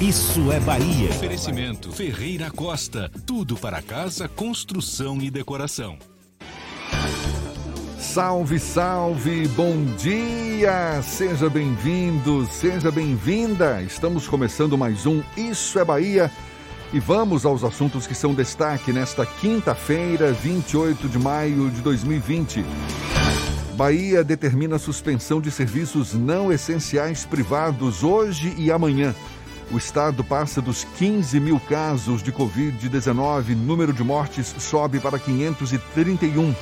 Isso é Bahia. Oferecimento Ferreira Costa. Tudo para casa, construção e decoração. Salve, salve, bom dia! Seja bem-vindo, seja bem-vinda. Estamos começando mais um Isso é Bahia e vamos aos assuntos que são destaque nesta quinta-feira, 28 de maio de 2020. Bahia determina suspensão de serviços não essenciais privados hoje e amanhã. O estado passa dos 15 mil casos de Covid-19, número de mortes sobe para 531.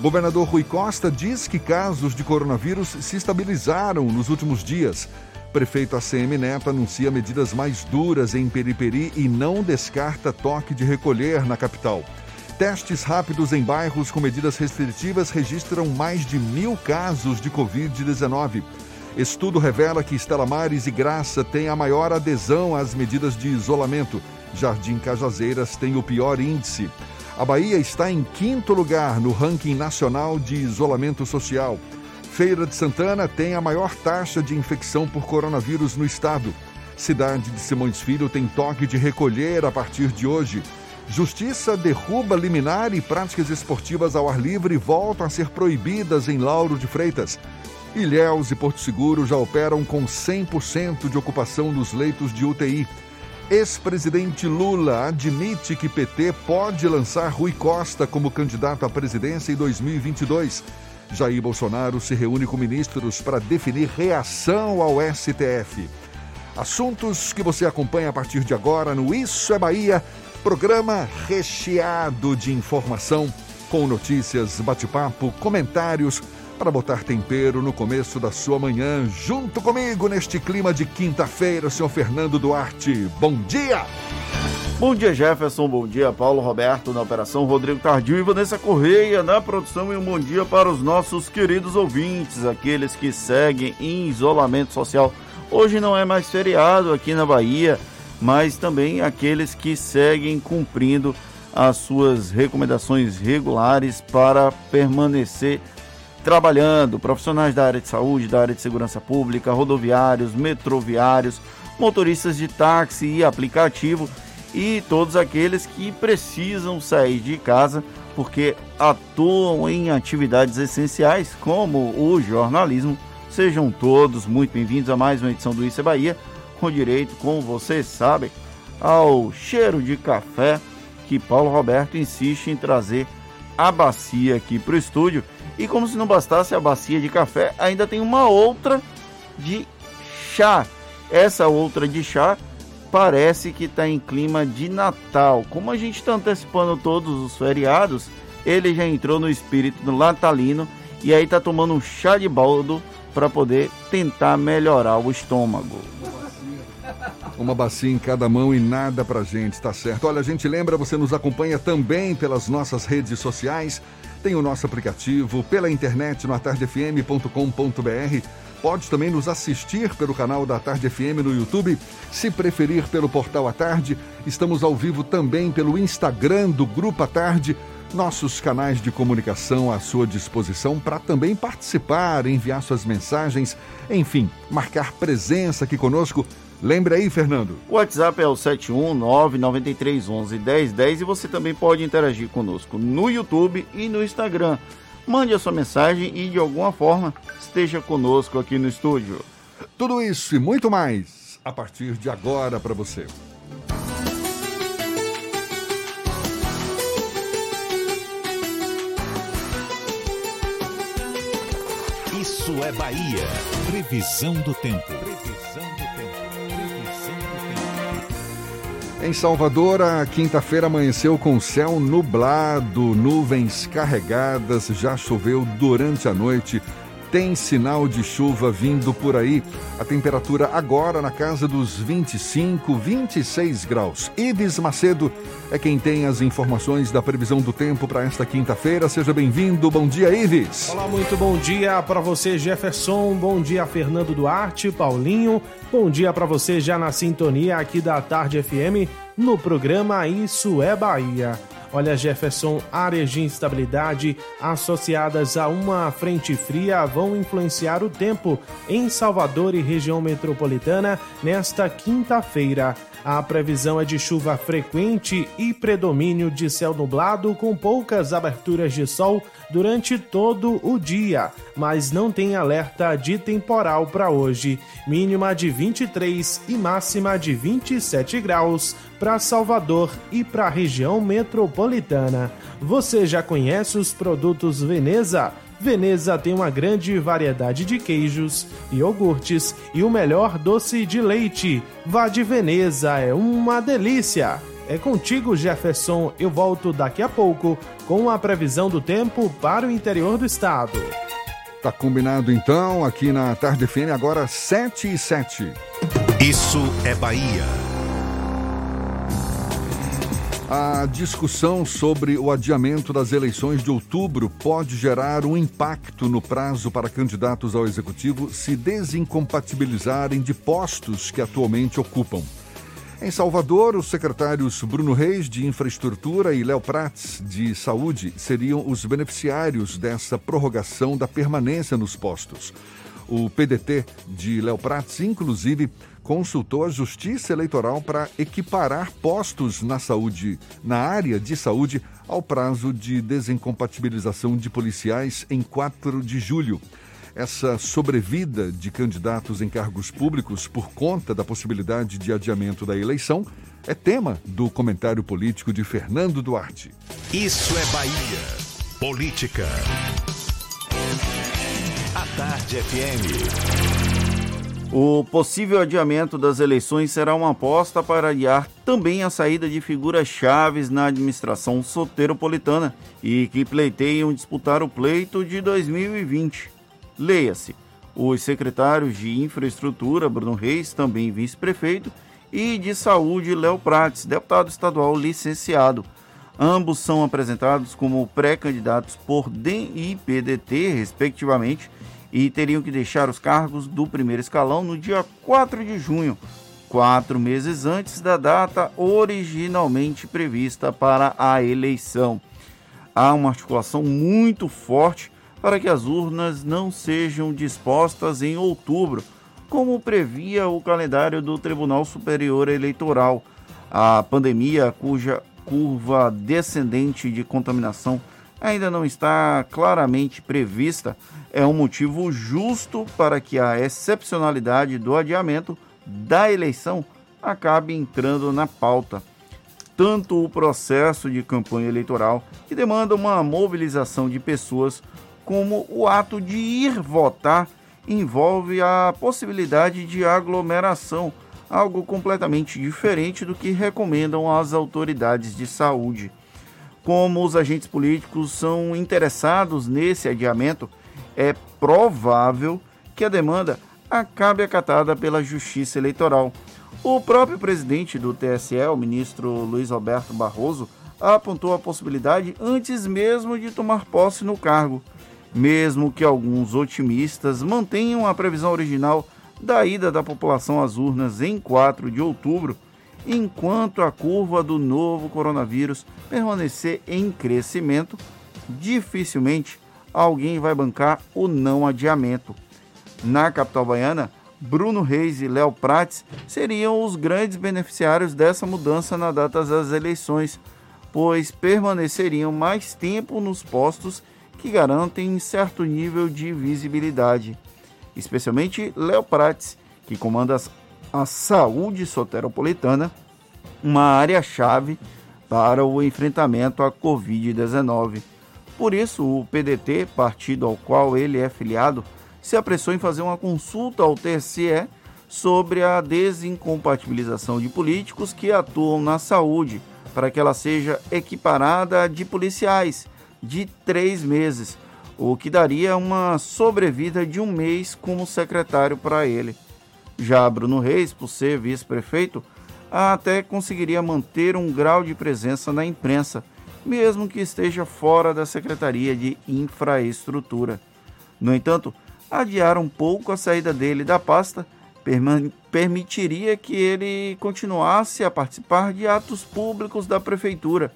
Governador Rui Costa diz que casos de coronavírus se estabilizaram nos últimos dias. Prefeito ACM Neto anuncia medidas mais duras em Periperi e não descarta toque de recolher na capital. Testes rápidos em bairros com medidas restritivas registram mais de mil casos de Covid-19. Estudo revela que Estela Mares e Graça têm a maior adesão às medidas de isolamento. Jardim Cajazeiras tem o pior índice. A Bahia está em quinto lugar no ranking nacional de isolamento social. Feira de Santana tem a maior taxa de infecção por coronavírus no estado. Cidade de Simões Filho tem toque de recolher a partir de hoje. Justiça derruba liminar e práticas esportivas ao ar livre voltam a ser proibidas em Lauro de Freitas. Ilhéus e Porto Seguro já operam com 100% de ocupação nos leitos de UTI. Ex-presidente Lula admite que PT pode lançar Rui Costa como candidato à presidência em 2022. Jair Bolsonaro se reúne com ministros para definir reação ao STF. Assuntos que você acompanha a partir de agora no Isso é Bahia, programa recheado de informação, com notícias, bate-papo, comentários para botar tempero no começo da sua manhã, junto comigo neste clima de quinta-feira, senhor Fernando Duarte. Bom dia! Bom dia, Jefferson. Bom dia, Paulo Roberto na operação, Rodrigo Tardio e Vanessa Correia na produção. E um bom dia para os nossos queridos ouvintes, aqueles que seguem em isolamento social. Hoje não é mais feriado aqui na Bahia, mas também aqueles que seguem cumprindo as suas recomendações regulares para permanecer trabalhando, profissionais da área de saúde, da área de segurança pública, rodoviários, metroviários, motoristas de táxi e aplicativo e todos aqueles que precisam sair de casa porque atuam em atividades essenciais como o jornalismo. Sejam todos muito bem-vindos a mais uma edição do Isso é Bahia, com direito, como vocês sabem, ao cheiro de café que Paulo Roberto insiste em trazer a bacia aqui para o estúdio. E como se não bastasse a bacia de café, ainda tem uma outra de chá. Essa outra de chá parece que está em clima de Natal. Como a gente está antecipando todos os feriados, ele já entrou no espírito do natalino e aí está tomando um chá de baldo para poder tentar melhorar o estômago. Uma bacia em cada mão e nada pra gente, tá certo? Olha, a gente lembra, você nos acompanha também pelas nossas redes sociais, tem o nosso aplicativo, pela internet no atardefm.com.br. Pode também nos assistir pelo canal da Tarde FM no YouTube. Se preferir pelo portal A Tarde, estamos ao vivo também pelo Instagram do Grupo A Tarde. Nossos canais de comunicação à sua disposição para também participar, enviar suas mensagens, enfim, marcar presença aqui conosco Lembre aí, Fernando. O WhatsApp é o 71993111010 e você também pode interagir conosco no YouTube e no Instagram. Mande a sua mensagem e de alguma forma esteja conosco aqui no estúdio. Tudo isso e muito mais a partir de agora para você. Isso é Bahia. Previsão do tempo. Em Salvador, a quinta-feira amanheceu com céu nublado, nuvens carregadas, já choveu durante a noite tem sinal de chuva vindo por aí. A temperatura agora na casa dos 25, 26 graus. Ives Macedo é quem tem as informações da previsão do tempo para esta quinta-feira. Seja bem-vindo. Bom dia, Ives. Olá, muito bom dia para você, Jefferson. Bom dia, Fernando Duarte, Paulinho. Bom dia para você já na sintonia aqui da Tarde FM no programa Isso é Bahia. Olha, Jefferson, áreas de instabilidade associadas a uma frente fria vão influenciar o tempo em Salvador e região metropolitana nesta quinta-feira. A previsão é de chuva frequente e predomínio de céu nublado com poucas aberturas de sol durante todo o dia, mas não tem alerta de temporal para hoje. Mínima de 23 e máxima de 27 graus para Salvador e para a região metropolitana. Você já conhece os produtos Veneza? Veneza tem uma grande variedade de queijos, iogurtes e o melhor doce de leite. Vá de Veneza, é uma delícia! É contigo, Jefferson. Eu volto daqui a pouco com a previsão do tempo para o interior do estado. Tá combinado então, aqui na Tarde FM, agora 7 e 7. Isso é Bahia. A discussão sobre o adiamento das eleições de outubro pode gerar um impacto no prazo para candidatos ao executivo se desincompatibilizarem de postos que atualmente ocupam. Em Salvador, os secretários Bruno Reis, de Infraestrutura, e Léo Prats, de Saúde, seriam os beneficiários dessa prorrogação da permanência nos postos. O PDT de Léo Prats, inclusive, consultou a Justiça Eleitoral para equiparar postos na saúde, na área de saúde, ao prazo de desincompatibilização de policiais em 4 de julho. Essa sobrevida de candidatos em cargos públicos por conta da possibilidade de adiamento da eleição é tema do comentário político de Fernando Duarte. Isso é Bahia. Política. A Tarde FM. O possível adiamento das eleições será uma aposta para adiar também a saída de figuras chaves na administração soteropolitana e que pleiteiam disputar o pleito de 2020. Leia-se: os secretários de Infraestrutura, Bruno Reis, também vice-prefeito, e de Saúde, Léo Prates, deputado estadual licenciado. Ambos são apresentados como pré-candidatos por DEM e PDT, respectivamente e teriam que deixar os cargos do primeiro escalão no dia 4 de junho, quatro meses antes da data originalmente prevista para a eleição. Há uma articulação muito forte para que as urnas não sejam dispostas em outubro, como previa o calendário do Tribunal Superior Eleitoral. A pandemia, cuja curva descendente de contaminação ainda não está claramente prevista, é um motivo justo para que a excepcionalidade do adiamento da eleição acabe entrando na pauta. Tanto o processo de campanha eleitoral, que demanda uma mobilização de pessoas, como o ato de ir votar envolve a possibilidade de aglomeração, algo completamente diferente do que recomendam as autoridades de saúde como os agentes políticos são interessados nesse adiamento, é provável que a demanda acabe acatada pela Justiça Eleitoral. O próprio presidente do TSE, o ministro Luiz Alberto Barroso, apontou a possibilidade antes mesmo de tomar posse no cargo, mesmo que alguns otimistas mantenham a previsão original da ida da população às urnas em 4 de outubro enquanto a curva do novo coronavírus permanecer em crescimento, dificilmente alguém vai bancar o não adiamento. Na capital baiana, Bruno Reis e Léo Prates seriam os grandes beneficiários dessa mudança na data das eleições, pois permaneceriam mais tempo nos postos que garantem certo nível de visibilidade. Especialmente Léo Prates, que comanda a saúde soteropolitana, uma área-chave para o enfrentamento à Covid-19. Por isso, o PDT, partido ao qual ele é filiado, se apressou em fazer uma consulta ao TSE sobre a desincompatibilização de políticos que atuam na saúde, para que ela seja equiparada à de policiais, de três meses, o que daria uma sobrevida de um mês como secretário para ele. Já Bruno Reis, por ser vice-prefeito, até conseguiria manter um grau de presença na imprensa, mesmo que esteja fora da Secretaria de Infraestrutura. No entanto, adiar um pouco a saída dele da pasta permitiria que ele continuasse a participar de atos públicos da prefeitura,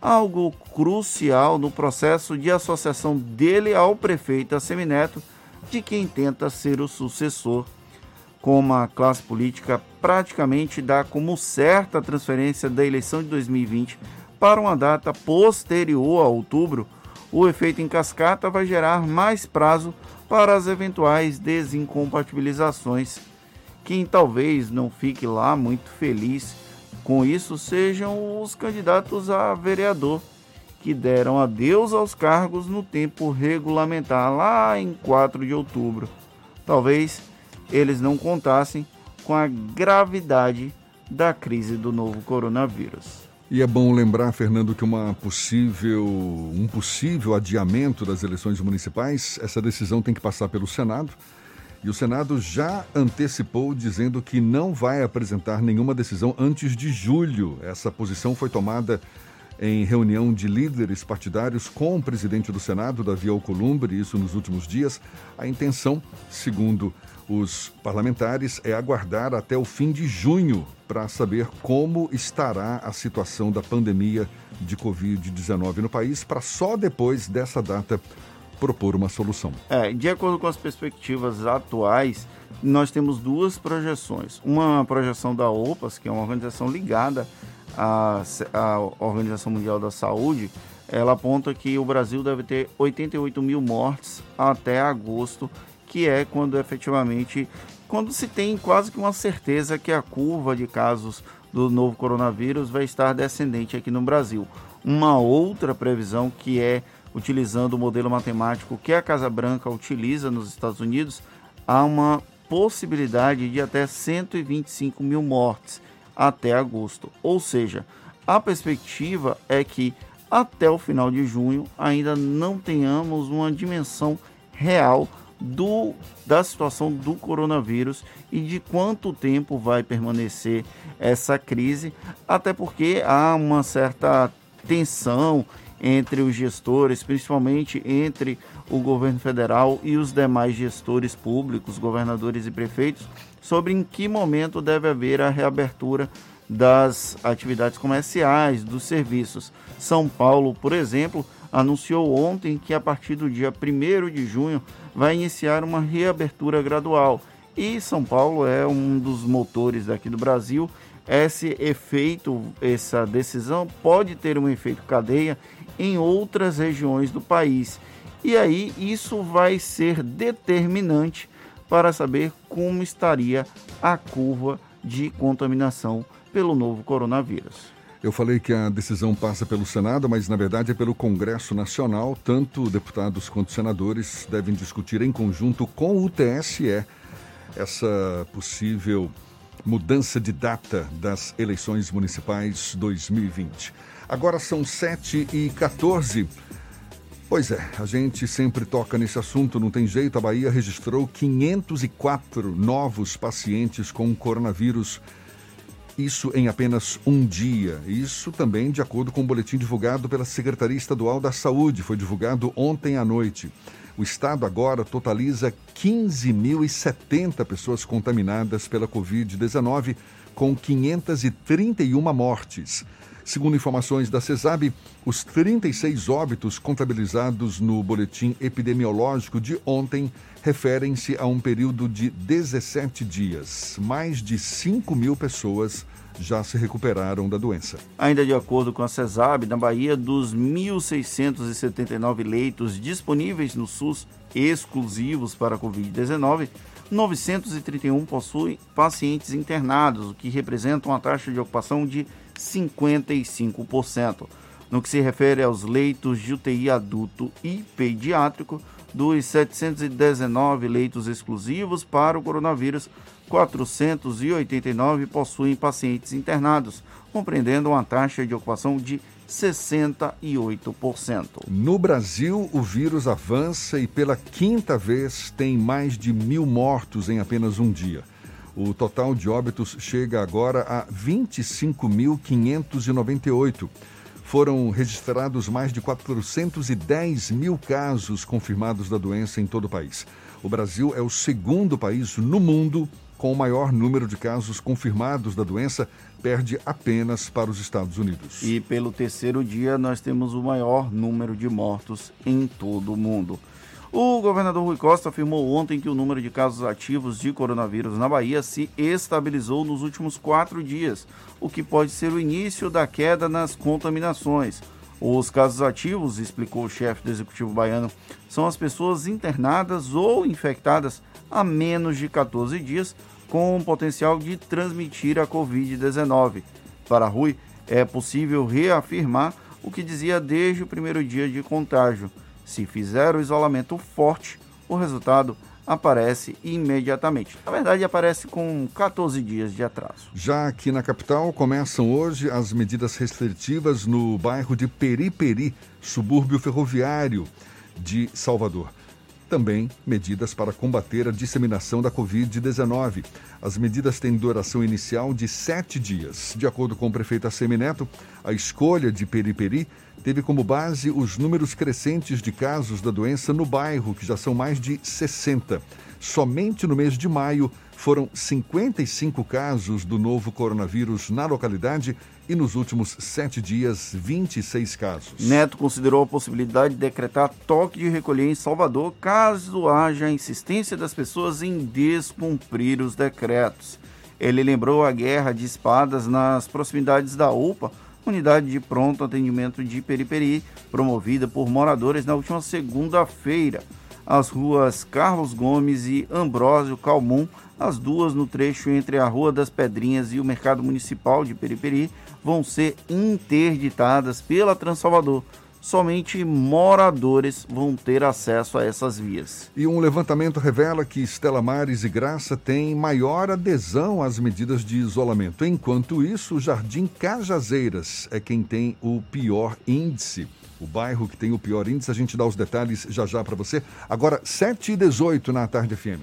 algo crucial no processo de associação dele ao prefeito Assemineto, de quem tenta ser o sucessor. Como a classe política praticamente dá como certa a transferência da eleição de 2020 para uma data posterior a outubro, o efeito em cascata vai gerar mais prazo para as eventuais desincompatibilizações. Quem talvez não fique lá muito feliz com isso sejam os candidatos a vereador, que deram adeus aos cargos no tempo regulamentar, lá em 4 de outubro. Talvez eles não contassem com a gravidade da crise do novo coronavírus. E é bom lembrar, Fernando, que uma possível, um possível adiamento das eleições municipais, essa decisão tem que passar pelo Senado. E o Senado já antecipou dizendo que não vai apresentar nenhuma decisão antes de julho. Essa posição foi tomada em reunião de líderes partidários com o presidente do Senado, Davi Alcolumbre, isso nos últimos dias. A intenção, segundo os parlamentares é aguardar até o fim de junho para saber como estará a situação da pandemia de Covid-19 no país, para só depois dessa data propor uma solução. É, de acordo com as perspectivas atuais, nós temos duas projeções. Uma projeção da OPAS, que é uma organização ligada à, à Organização Mundial da Saúde, ela aponta que o Brasil deve ter 88 mil mortes até agosto que é quando efetivamente, quando se tem quase que uma certeza que a curva de casos do novo coronavírus vai estar descendente aqui no Brasil. Uma outra previsão que é utilizando o modelo matemático que a Casa Branca utiliza nos Estados Unidos, há uma possibilidade de até 125 mil mortes até agosto. Ou seja, a perspectiva é que até o final de junho ainda não tenhamos uma dimensão real do, da situação do coronavírus e de quanto tempo vai permanecer essa crise, até porque há uma certa tensão entre os gestores, principalmente entre o governo federal e os demais gestores públicos, governadores e prefeitos, sobre em que momento deve haver a reabertura das atividades comerciais, dos serviços. São Paulo, por exemplo, anunciou ontem que a partir do dia 1 de junho vai iniciar uma reabertura gradual. E São Paulo é um dos motores daqui do Brasil. Esse efeito, essa decisão pode ter um efeito cadeia em outras regiões do país. E aí isso vai ser determinante para saber como estaria a curva de contaminação pelo novo coronavírus. Eu falei que a decisão passa pelo Senado, mas na verdade é pelo Congresso Nacional. Tanto deputados quanto senadores devem discutir em conjunto com o TSE essa possível mudança de data das eleições municipais 2020. Agora são 7 e 14. Pois é, a gente sempre toca nesse assunto, não tem jeito. A Bahia registrou 504 novos pacientes com coronavírus isso em apenas um dia. Isso também de acordo com o um boletim divulgado pela Secretaria Estadual da Saúde, foi divulgado ontem à noite. O estado agora totaliza 15.070 pessoas contaminadas pela Covid-19, com 531 mortes. Segundo informações da CESAB, os 36 óbitos contabilizados no boletim epidemiológico de ontem referem-se a um período de 17 dias. Mais de 5 mil pessoas já se recuperaram da doença. Ainda de acordo com a CESAB, na Bahia, dos 1.679 leitos disponíveis no SUS exclusivos para a Covid-19, 931 possuem pacientes internados, o que representa uma taxa de ocupação de 55%. No que se refere aos leitos de UTI adulto e pediátrico, dos 719 leitos exclusivos para o coronavírus, 489 possuem pacientes internados, compreendendo uma taxa de ocupação de 68%. No Brasil, o vírus avança e pela quinta vez tem mais de mil mortos em apenas um dia. O total de óbitos chega agora a 25.598. Foram registrados mais de 410 mil casos confirmados da doença em todo o país. O Brasil é o segundo país no mundo com o maior número de casos confirmados da doença, perde apenas para os Estados Unidos. E pelo terceiro dia, nós temos o maior número de mortos em todo o mundo. O governador Rui Costa afirmou ontem que o número de casos ativos de coronavírus na Bahia se estabilizou nos últimos quatro dias, o que pode ser o início da queda nas contaminações. Os casos ativos, explicou o chefe do executivo baiano, são as pessoas internadas ou infectadas há menos de 14 dias com o potencial de transmitir a Covid-19. Para Rui, é possível reafirmar o que dizia desde o primeiro dia de contágio. Se fizer o isolamento forte, o resultado aparece imediatamente. Na verdade, aparece com 14 dias de atraso. Já aqui na capital, começam hoje as medidas restritivas no bairro de Periperi, subúrbio ferroviário de Salvador também medidas para combater a disseminação da Covid-19. As medidas têm duração inicial de sete dias. De acordo com o prefeito Assemineto, a escolha de Periperi teve como base os números crescentes de casos da doença no bairro, que já são mais de 60. Somente no mês de maio foram 55 casos do novo coronavírus na localidade e nos últimos sete dias, 26 casos. Neto considerou a possibilidade de decretar toque de recolher em Salvador caso haja insistência das pessoas em descumprir os decretos. Ele lembrou a guerra de espadas nas proximidades da UPA, unidade de pronto atendimento de Periperi, promovida por moradores na última segunda-feira. As ruas Carlos Gomes e Ambrósio Calmon as duas no trecho entre a Rua das Pedrinhas e o Mercado Municipal de Periperi vão ser interditadas pela Transalvador. Somente moradores vão ter acesso a essas vias. E um levantamento revela que Estela Mares e Graça têm maior adesão às medidas de isolamento. Enquanto isso, o Jardim Cajazeiras é quem tem o pior índice. O bairro que tem o pior índice, a gente dá os detalhes já já para você. Agora, 7 e 18 na Tarde FM.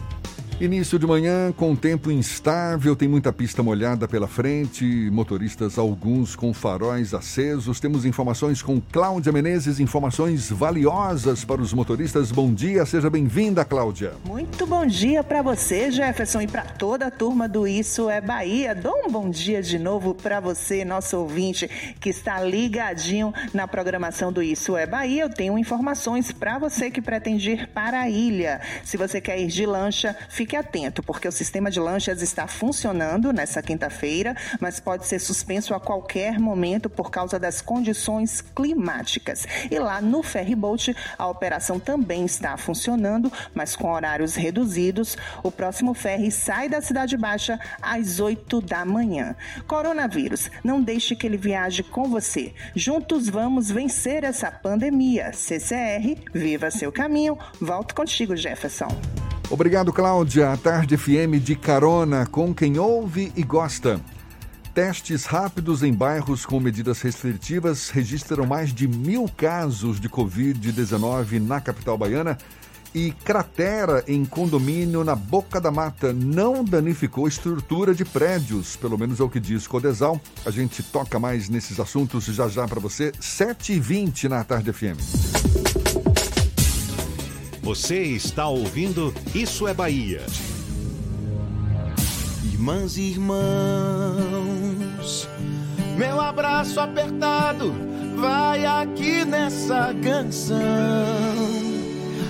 Início de manhã com tempo instável, tem muita pista molhada pela frente, motoristas alguns com faróis acesos. Temos informações com Cláudia Menezes, informações valiosas para os motoristas. Bom dia, seja bem-vinda, Cláudia. Muito bom dia para você, Jefferson, e para toda a turma do Isso é Bahia. Dou um bom dia de novo para você, nosso ouvinte, que está ligadinho na programação do Isso é Bahia. Eu tenho informações para você que pretende ir para a ilha. Se você quer ir de lancha, fique fique atento, porque o sistema de lanchas está funcionando nessa quinta-feira, mas pode ser suspenso a qualquer momento por causa das condições climáticas. E lá no Ferryboat, a operação também está funcionando, mas com horários reduzidos. O próximo ferry sai da Cidade Baixa às 8 da manhã. Coronavírus, não deixe que ele viaje com você. Juntos vamos vencer essa pandemia. CCR, viva seu caminho. Volto contigo, Jefferson. Obrigado, Cláudia. A Tarde FM de carona com quem ouve e gosta. Testes rápidos em bairros com medidas restritivas registram mais de mil casos de Covid-19 na capital baiana e cratera em condomínio na Boca da Mata. Não danificou estrutura de prédios, pelo menos é o que diz Codesal. A gente toca mais nesses assuntos já já para você, 7h20 na Tarde FM. Você está ouvindo Isso é Bahia. Irmãs e irmãos, meu abraço apertado vai aqui nessa canção.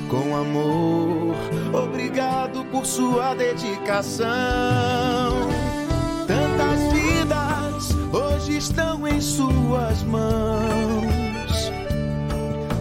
Com amor, obrigado por sua dedicação. Tantas vidas hoje estão em suas mãos.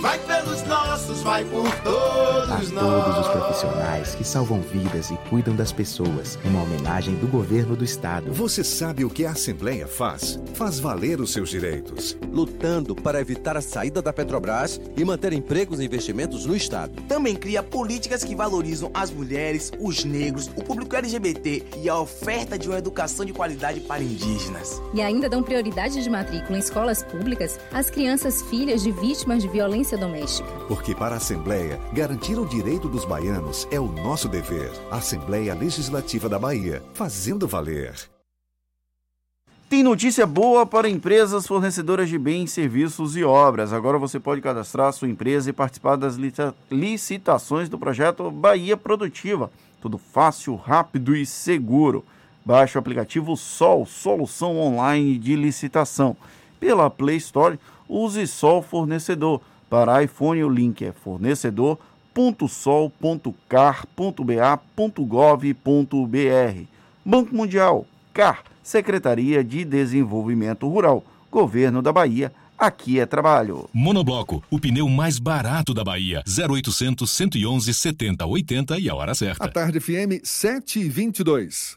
vai pelos nossos, vai por todos a nós. todos os profissionais que salvam vidas e cuidam das pessoas. Uma homenagem do governo do estado. Você sabe o que a Assembleia faz? Faz valer os seus direitos. lutando para evitar a saída da Petrobras e manter empregos e investimentos no Estado. Também cria políticas que valorizam as mulheres, os negros, o público LGBT e a oferta de uma educação de qualidade para indígenas. E ainda dão prioridade de matrícula em escolas públicas às crianças filhas de vítimas de violência doméstica. Porque para a Assembleia, garantir o direito dos baianos é o nosso dever. Assembleia Legislativa da Bahia, fazendo valer. Tem notícia boa para empresas fornecedoras de bens, serviços e obras. Agora você pode cadastrar sua empresa e participar das licita- licitações do projeto Bahia Produtiva. Tudo fácil, rápido e seguro. Baixe o aplicativo Sol, solução online de licitação. Pela Play Store, use Sol Fornecedor. Para iPhone, o link é fornecedor.sol.car.ba.gov.br. Banco Mundial, CAR, Secretaria de Desenvolvimento Rural, Governo da Bahia. Aqui é trabalho. Monobloco, o pneu mais barato da Bahia. 0800 111 70 80 e a hora A certa. Tarde FM 722.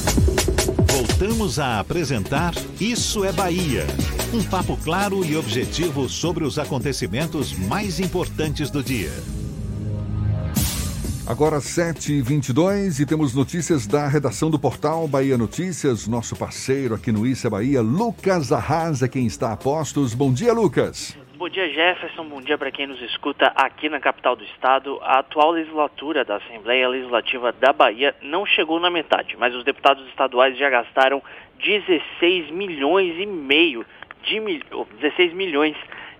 Voltamos a apresentar Isso é Bahia. Um papo claro e objetivo sobre os acontecimentos mais importantes do dia. Agora 7h22 e temos notícias da redação do portal Bahia Notícias. Nosso parceiro aqui no Isso é Bahia, Lucas Arrasa, quem está a postos. Bom dia, Lucas. Bom dia, Jefferson. Bom dia para quem nos escuta aqui na capital do estado. A atual legislatura da Assembleia Legislativa da Bahia não chegou na metade, mas os deputados estaduais já gastaram 16 milhões e meio de mil... oh, 16 milhões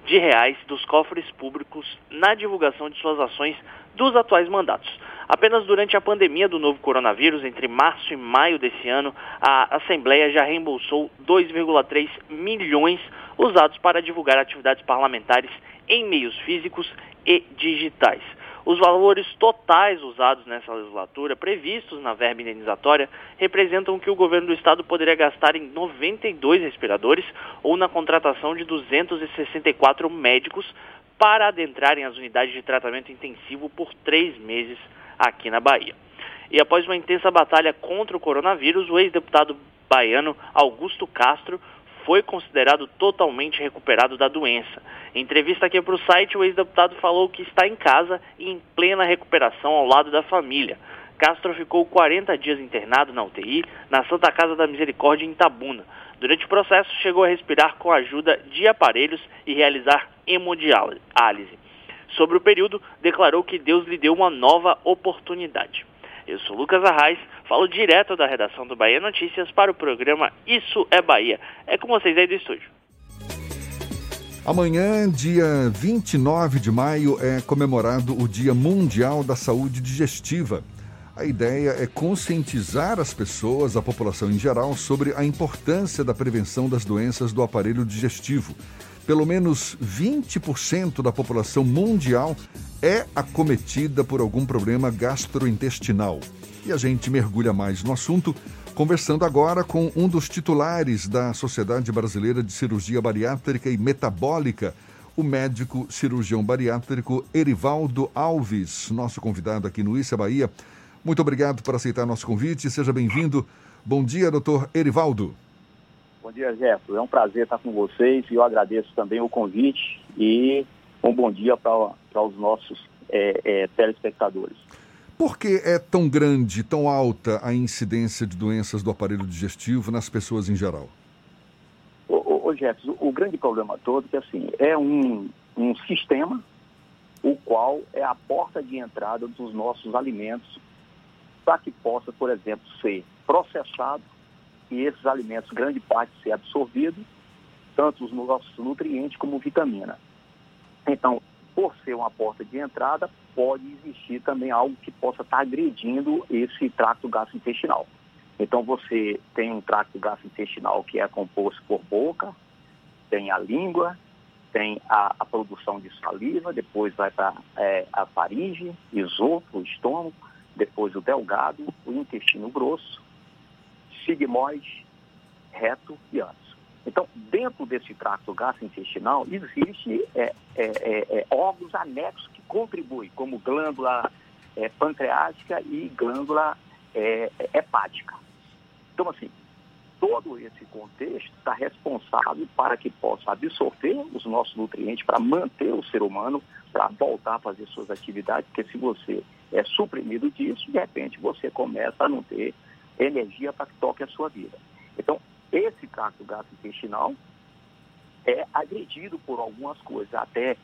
de reais dos cofres públicos na divulgação de suas ações dos atuais mandatos. Apenas durante a pandemia do novo coronavírus, entre março e maio desse ano, a Assembleia já reembolsou 2,3 milhões usados para divulgar atividades parlamentares em meios físicos e digitais. Os valores totais usados nessa legislatura, previstos na verba indenizatória, representam que o governo do estado poderia gastar em 92 respiradores ou na contratação de 264 médicos para adentrarem as unidades de tratamento intensivo por três meses aqui na Bahia. E após uma intensa batalha contra o coronavírus, o ex-deputado baiano Augusto Castro foi considerado totalmente recuperado da doença. Em entrevista aqui para o site, o ex-deputado falou que está em casa e em plena recuperação ao lado da família. Castro ficou 40 dias internado na UTI, na Santa Casa da Misericórdia, em Itabuna. Durante o processo, chegou a respirar com a ajuda de aparelhos e realizar hemodiálise. Sobre o período, declarou que Deus lhe deu uma nova oportunidade. Eu sou Lucas Arraes, falo direto da redação do Bahia Notícias para o programa Isso é Bahia. É com vocês aí do estúdio. Amanhã, dia 29 de maio, é comemorado o Dia Mundial da Saúde Digestiva. A ideia é conscientizar as pessoas, a população em geral, sobre a importância da prevenção das doenças do aparelho digestivo. Pelo menos 20% da população mundial é acometida por algum problema gastrointestinal. E a gente mergulha mais no assunto conversando agora com um dos titulares da Sociedade Brasileira de Cirurgia Bariátrica e Metabólica, o médico cirurgião bariátrico Erivaldo Alves, nosso convidado aqui no Issa Bahia. Muito obrigado por aceitar nosso convite. Seja bem-vindo. Bom dia, doutor Erivaldo. Bom dia, Jefferson. É um prazer estar com vocês e eu agradeço também o convite e um bom dia para os nossos é, é, telespectadores. Por que é tão grande, tão alta a incidência de doenças do aparelho digestivo nas pessoas em geral? Ô, ô, Jefferson, o grande problema todo é que assim, é um, um sistema o qual é a porta de entrada dos nossos alimentos para que possa, por exemplo, ser processado e esses alimentos, grande parte, ser absorvido, tanto os nossos nutrientes como vitamina. Então, por ser uma porta de entrada, pode existir também algo que possa estar agredindo esse tracto gastrointestinal. Então, você tem um tracto gastrointestinal que é composto por boca, tem a língua, tem a, a produção de saliva, depois vai para é, a faringe, esôfago, estômago, depois o delgado, o intestino grosso, sigmoide, reto e ânus. Então, dentro desse tracto gastrointestinal, existe é, é, é, é, órgãos anexos que contribuem, como glândula é, pancreática e glândula é, hepática. Então, assim, todo esse contexto está responsável para que possa absorver os nossos nutrientes, para manter o ser humano, para voltar a fazer suas atividades, porque se você é suprimido disso, de repente você começa a não ter energia para que toque a sua vida. Então, esse tracto gastrointestinal é agredido por algumas coisas, até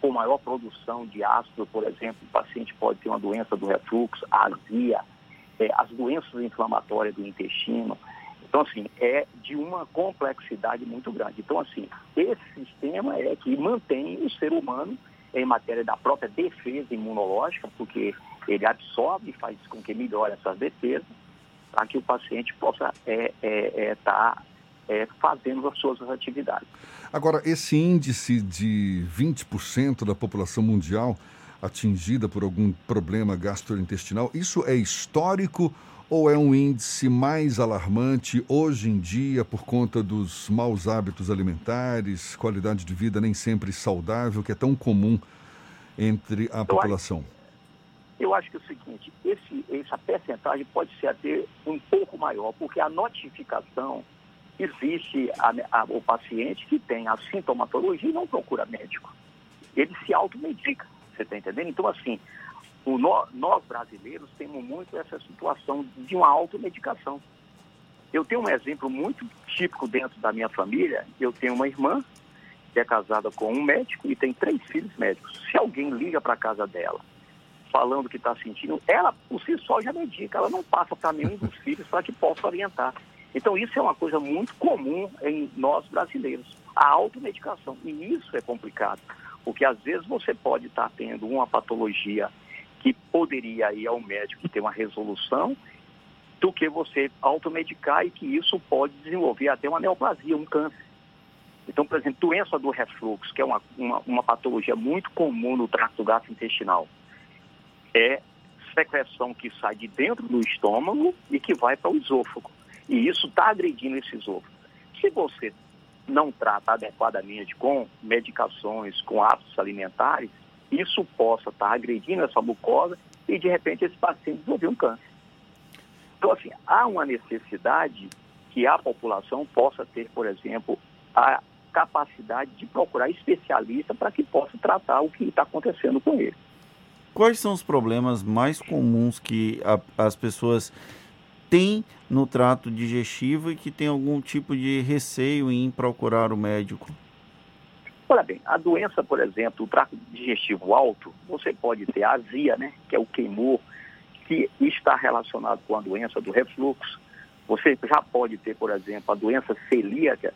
com maior produção de ácido, por exemplo, o paciente pode ter uma doença do refluxo, azia, é, as doenças inflamatórias do intestino. Então, assim, é de uma complexidade muito grande. Então, assim, esse sistema é que mantém o ser humano em matéria da própria defesa imunológica, porque ele absorve e faz com que melhore essas defesas, para que o paciente possa estar é, é, é, tá, é, fazendo as suas atividades. Agora, esse índice de 20% da população mundial atingida por algum problema gastrointestinal, isso é histórico ou é um índice mais alarmante hoje em dia por conta dos maus hábitos alimentares, qualidade de vida nem sempre saudável, que é tão comum entre a população? Eu acho que é o seguinte, esse, essa percentagem pode ser até um pouco maior, porque a notificação existe a, a, o paciente que tem a sintomatologia e não procura médico. Ele se automedica, você está entendendo? Então, assim, o, nós brasileiros temos muito essa situação de uma automedicação. Eu tenho um exemplo muito típico dentro da minha família. Eu tenho uma irmã que é casada com um médico e tem três filhos médicos. Se alguém liga para a casa dela falando que está sentindo, ela por si só já medica, ela não passa para nenhum dos filhos para que possa orientar. Então isso é uma coisa muito comum em nós brasileiros, a automedicação. E isso é complicado, porque às vezes você pode estar tendo uma patologia que poderia ir ao médico e ter uma resolução, do que você automedicar e que isso pode desenvolver até uma neoplasia, um câncer. Então, por exemplo, doença do refluxo, que é uma, uma, uma patologia muito comum no trato gastrointestinal é secreção que sai de dentro do estômago e que vai para o esôfago. E isso está agredindo esse esôfago. Se você não trata adequadamente com medicações, com hábitos alimentares, isso possa estar tá agredindo essa mucosa e de repente esse paciente desenvolver um câncer. Então, assim, há uma necessidade que a população possa ter, por exemplo, a capacidade de procurar especialista para que possa tratar o que está acontecendo com ele. Quais são os problemas mais comuns que a, as pessoas têm no trato digestivo e que tem algum tipo de receio em procurar o médico? Olha bem, a doença, por exemplo, o trato digestivo alto, você pode ter azia, né, que é o queimor, que está relacionado com a doença do refluxo. Você já pode ter, por exemplo, a doença celíaca,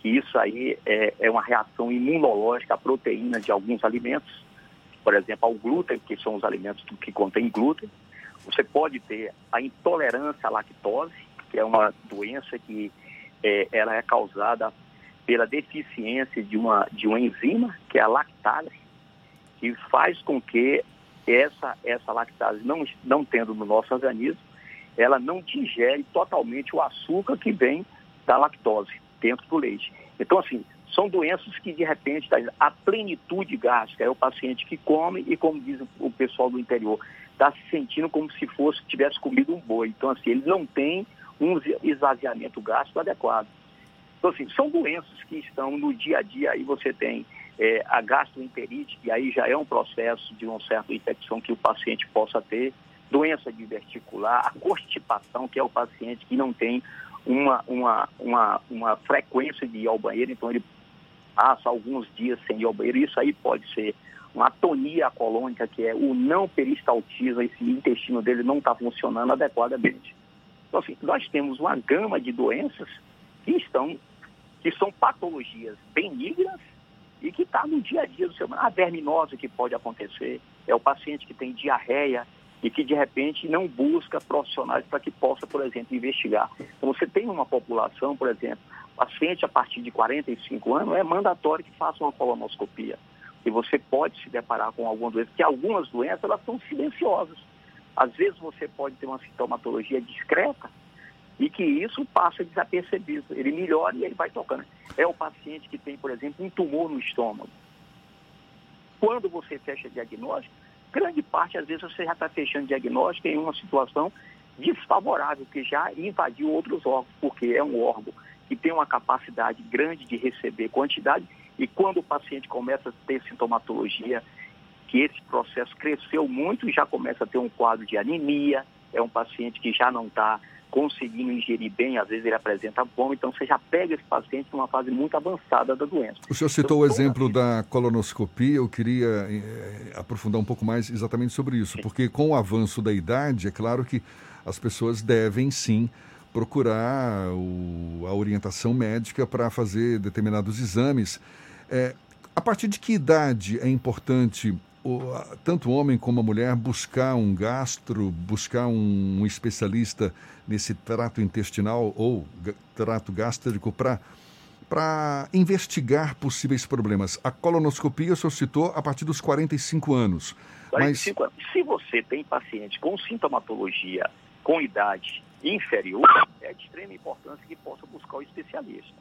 que isso aí é, é uma reação imunológica à proteína de alguns alimentos por exemplo, ao glúten, que são os alimentos que contêm glúten. Você pode ter a intolerância à lactose, que é uma doença que é, ela é causada pela deficiência de uma, de uma enzima, que é a lactase, que faz com que essa, essa lactase, não, não tendo no nosso organismo, ela não digere totalmente o açúcar que vem da lactose dentro do leite. Então, assim, são doenças que, de repente, tá, a plenitude gástrica é o paciente que come e, como diz o pessoal do interior, está se sentindo como se fosse tivesse comido um boi. Então, assim, ele não tem um esvaziamento gástrico adequado. Então, assim, são doenças que estão no dia a dia. Aí você tem é, a gastroenterite, que aí já é um processo de uma certa infecção que o paciente possa ter, doença diverticular, a constipação, que é o paciente que não tem uma, uma, uma, uma frequência de ir ao banheiro, então ele passa alguns dias sem ir ao banheiro. Isso aí pode ser uma atonia colônica, que é o não peristaltismo, esse intestino dele não está funcionando adequadamente. Então, assim, nós temos uma gama de doenças que estão, que são patologias benignas e que está no dia a dia do ser humano. A verminose que pode acontecer é o paciente que tem diarreia e que de repente não busca profissionais para que possa, por exemplo, investigar. Então você tem uma população, por exemplo, paciente a partir de 45 anos, é mandatório que faça uma colonoscopia. E você pode se deparar com alguma doença, porque algumas doenças elas são silenciosas. Às vezes você pode ter uma sintomatologia discreta e que isso passa desapercebido. Ele melhora e ele vai tocando. É o paciente que tem, por exemplo, um tumor no estômago. Quando você fecha diagnóstico, grande parte, às vezes, você já está fechando diagnóstico em uma situação desfavorável, que já invadiu outros órgãos, porque é um órgão que tem uma capacidade grande de receber quantidade, e quando o paciente começa a ter sintomatologia, que esse processo cresceu muito e já começa a ter um quadro de anemia, é um paciente que já não está conseguindo ingerir bem, às vezes ele apresenta fome, então você já pega esse paciente numa fase muito avançada da doença. O senhor citou então, o exemplo da colonoscopia, eu queria eh, aprofundar um pouco mais exatamente sobre isso, porque com o avanço da idade, é claro que as pessoas devem sim procurar o, a orientação médica para fazer determinados exames. É, a partir de que idade é importante tanto o homem como a mulher buscar um gastro, buscar um especialista nesse trato intestinal ou trato gástrico para para investigar possíveis problemas. A colonoscopia, o senhor citou, a partir dos 45 anos. 45 mas... anos. Se você tem paciente com sintomatologia com idade inferior, é de extrema importância que possa buscar o especialista.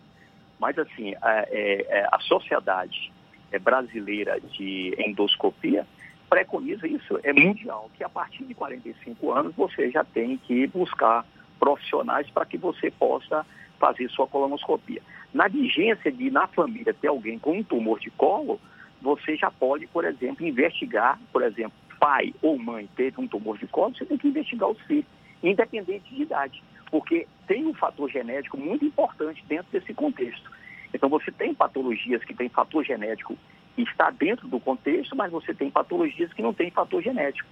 Mas, assim, a, é, é, a sociedade é, brasileira de endoscopia preconiza isso, é mundial, que a partir de 45 anos você já tem que buscar profissionais para que você possa fazer sua colonoscopia. Na vigência de, na família, ter alguém com um tumor de colo, você já pode, por exemplo, investigar, por exemplo, pai ou mãe teve um tumor de colo, você tem que investigar os filhos, independente de idade, porque tem um fator genético muito importante dentro desse contexto. Então, você tem patologias que têm fator genético e está dentro do contexto, mas você tem patologias que não têm fator genético.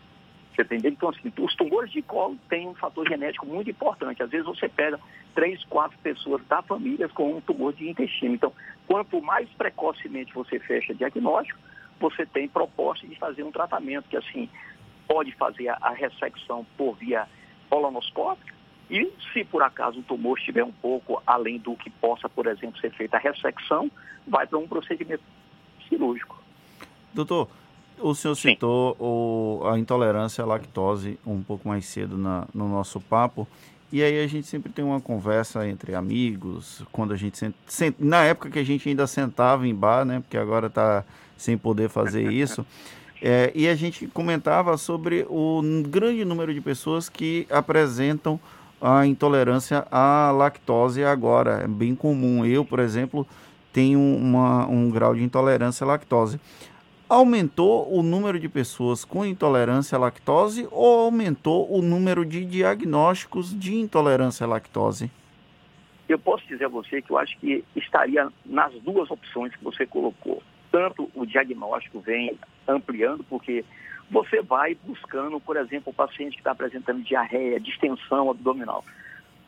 Você entendeu? Então, assim, os tumores de colo têm um fator genético muito importante. Às vezes você pega três, quatro pessoas da família com um tumor de intestino. Então, quanto mais precocemente você fecha diagnóstico, você tem proposta de fazer um tratamento que, assim, pode fazer a, ressecção por via colonoscópica, e se por acaso o tumor estiver um pouco além do que possa, por exemplo, ser feita a ressecção, vai para um procedimento cirúrgico. Doutor, o senhor Sim. citou o, a intolerância à lactose um pouco mais cedo na, no nosso papo. E aí a gente sempre tem uma conversa entre amigos, quando a gente senta, senta, na época que a gente ainda sentava em bar, né? Porque agora está sem poder fazer isso. É, e a gente comentava sobre o grande número de pessoas que apresentam a intolerância à lactose agora. É bem comum. Eu, por exemplo, tenho uma, um grau de intolerância à lactose. Aumentou o número de pessoas com intolerância à lactose ou aumentou o número de diagnósticos de intolerância à lactose? Eu posso dizer a você que eu acho que estaria nas duas opções que você colocou. Tanto o diagnóstico vem ampliando, porque você vai buscando, por exemplo, o paciente que está apresentando diarreia, distensão abdominal.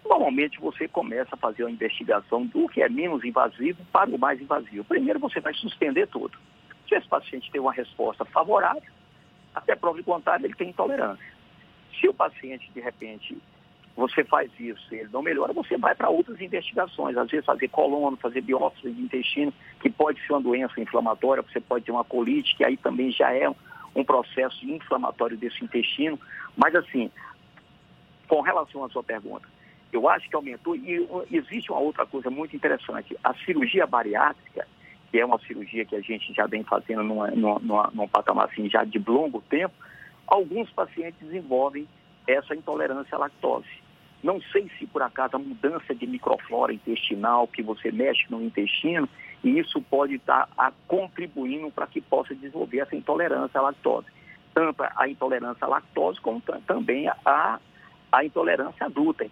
Normalmente você começa a fazer uma investigação do que é menos invasivo para o mais invasivo. Primeiro você vai suspender tudo. Se esse paciente tem uma resposta favorável, até prova de contrário, ele tem intolerância. Se o paciente, de repente, você faz isso, ele não melhora, você vai para outras investigações, às vezes fazer colono, fazer biópsia de intestino, que pode ser uma doença inflamatória, você pode ter uma colite, que aí também já é um processo inflamatório desse intestino. Mas assim, com relação à sua pergunta, eu acho que aumentou e existe uma outra coisa muito interessante. A cirurgia bariátrica, que é uma cirurgia que a gente já vem fazendo numa, numa, num patamar assim já de longo tempo, alguns pacientes desenvolvem essa intolerância à lactose. Não sei se por acaso a mudança de microflora intestinal, que você mexe no intestino, e isso pode estar contribuindo para que possa desenvolver essa intolerância à lactose. Tanto a intolerância à lactose, como também a, a intolerância à glúten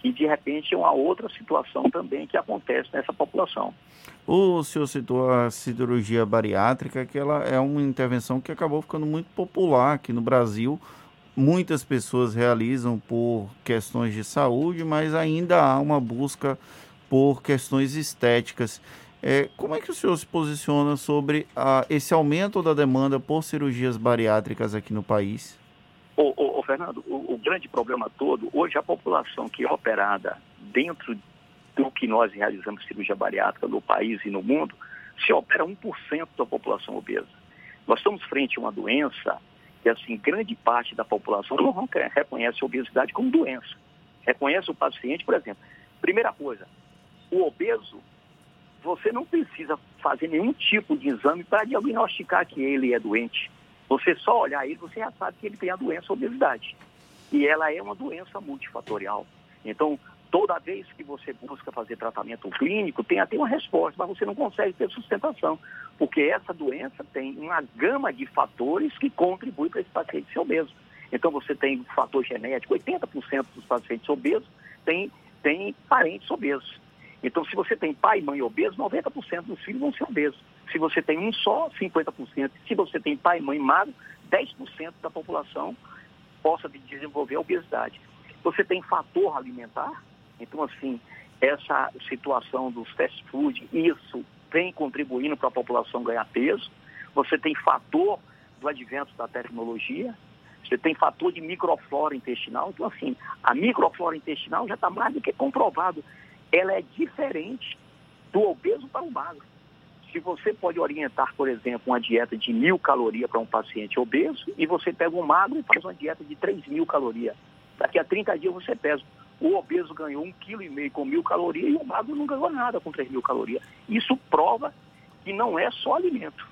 que de repente é uma outra situação também que acontece nessa população. O senhor citou a cirurgia bariátrica, que ela é uma intervenção que acabou ficando muito popular aqui no Brasil. Muitas pessoas realizam por questões de saúde, mas ainda há uma busca por questões estéticas. É, como é que o senhor se posiciona sobre a, esse aumento da demanda por cirurgias bariátricas aqui no país? Ô, ô, ô Fernando, o, o, grande problema todo, hoje a população que é operada dentro do que nós realizamos cirurgia bariátrica no país e no mundo, se opera 1% da população obesa. Nós estamos frente a uma doença que, assim, grande parte da população não reconhece a obesidade como doença. Reconhece o paciente, por exemplo. Primeira coisa, o obeso, você não precisa fazer nenhum tipo de exame para diagnosticar que ele é doente. Você só olhar ele, você já sabe que ele tem a doença obesidade. E ela é uma doença multifatorial. Então, toda vez que você busca fazer tratamento clínico, tem até uma resposta, mas você não consegue ter sustentação. Porque essa doença tem uma gama de fatores que contribuem para esse paciente ser obeso. Então, você tem fator genético, 80% dos pacientes obesos têm, têm parentes obesos. Então, se você tem pai e mãe obesos, 90% dos filhos vão ser obesos. Se você tem um só, 50%. Se você tem pai e mãe magro, 10% da população possa desenvolver a obesidade. Você tem fator alimentar, então assim, essa situação dos fast food, isso vem contribuindo para a população ganhar peso. Você tem fator do advento da tecnologia, você tem fator de microflora intestinal. Então, assim, a microflora intestinal já está mais do que comprovado. Ela é diferente do obeso para o magro. Se você pode orientar, por exemplo, uma dieta de mil calorias para um paciente obeso e você pega um magro e faz uma dieta de 3 mil calorias. Daqui a 30 dias você pesa. O obeso ganhou um quilo e meio com mil calorias e o magro não ganhou nada com 3 mil calorias. Isso prova que não é só alimento.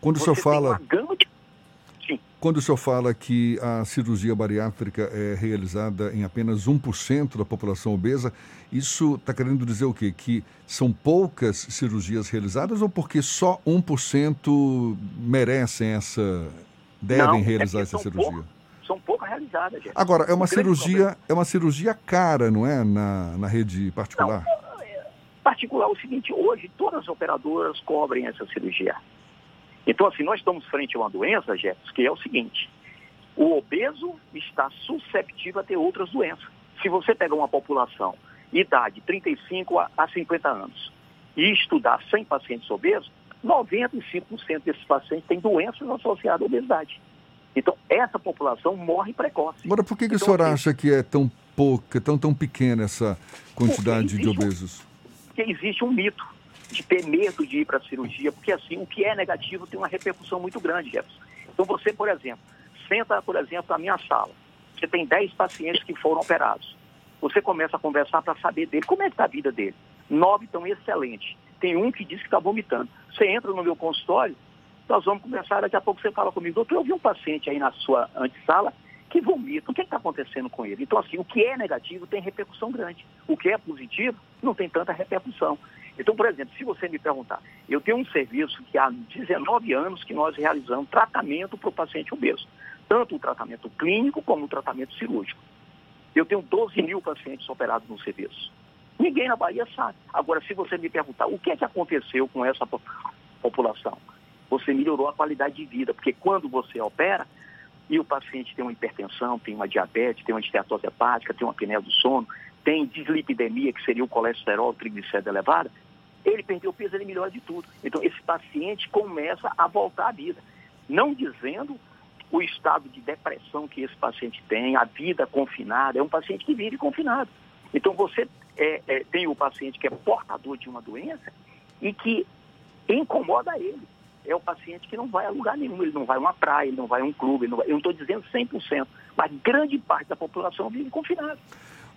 Quando você o senhor fala. De quando o senhor fala que a cirurgia bariátrica é realizada em apenas 1% da população obesa, isso está querendo dizer o quê? Que são poucas cirurgias realizadas ou porque só 1% merecem essa. devem Não, é realizar é essa cirurgia? Pouco, são poucas realizadas, gente. Agora, é uma cirurgia, é uma cirurgia cara, não é? Na, na rede particular? Não, é, particular é o seguinte, hoje todas as operadoras cobrem essa cirurgia. Então, assim, nós estamos frente a uma doença, Jefferson, que é o seguinte: o obeso está susceptível a ter outras doenças. Se você pegar uma população, idade 35 a 50 anos, e estudar 100 pacientes obesos, 95% desses pacientes têm doenças associadas à obesidade. Então, essa população morre precoce. Agora, por que, que então, o senhor assim, acha que é tão pouca, tão, tão pequena essa quantidade de obesos? Um, porque existe um mito de ter medo de ir para a cirurgia, porque assim, o que é negativo tem uma repercussão muito grande, Jefferson. Então você, por exemplo, senta, por exemplo, na minha sala, você tem 10 pacientes que foram operados. Você começa a conversar para saber dele, como é que está a vida dele. Nove estão excelentes. Tem um que diz que está vomitando. Você entra no meu consultório, nós vamos conversar, daqui a pouco você fala comigo, doutor, eu vi um paciente aí na sua antessala que vomita, o que está acontecendo com ele? Então, assim, o que é negativo tem repercussão grande. O que é positivo não tem tanta repercussão. Então, por exemplo, se você me perguntar, eu tenho um serviço que há 19 anos que nós realizamos tratamento para o paciente obeso, tanto o tratamento clínico como o tratamento cirúrgico. Eu tenho 12 mil pacientes operados no serviço. Ninguém na Bahia sabe. Agora, se você me perguntar o que é que aconteceu com essa população, você melhorou a qualidade de vida, porque quando você opera e o paciente tem uma hipertensão, tem uma diabetes, tem uma esteatose hepática, tem uma apneia do sono, tem dislipidemia, que seria o colesterol, triglicérido elevado, ele perdeu peso, ele melhora de tudo. Então, esse paciente começa a voltar à vida. Não dizendo o estado de depressão que esse paciente tem, a vida confinada, é um paciente que vive confinado. Então você é, é, tem o paciente que é portador de uma doença e que incomoda ele. É o paciente que não vai a lugar nenhum, ele não vai a uma praia, ele não vai a um clube, vai, eu não estou dizendo 100%, mas grande parte da população vive confinada.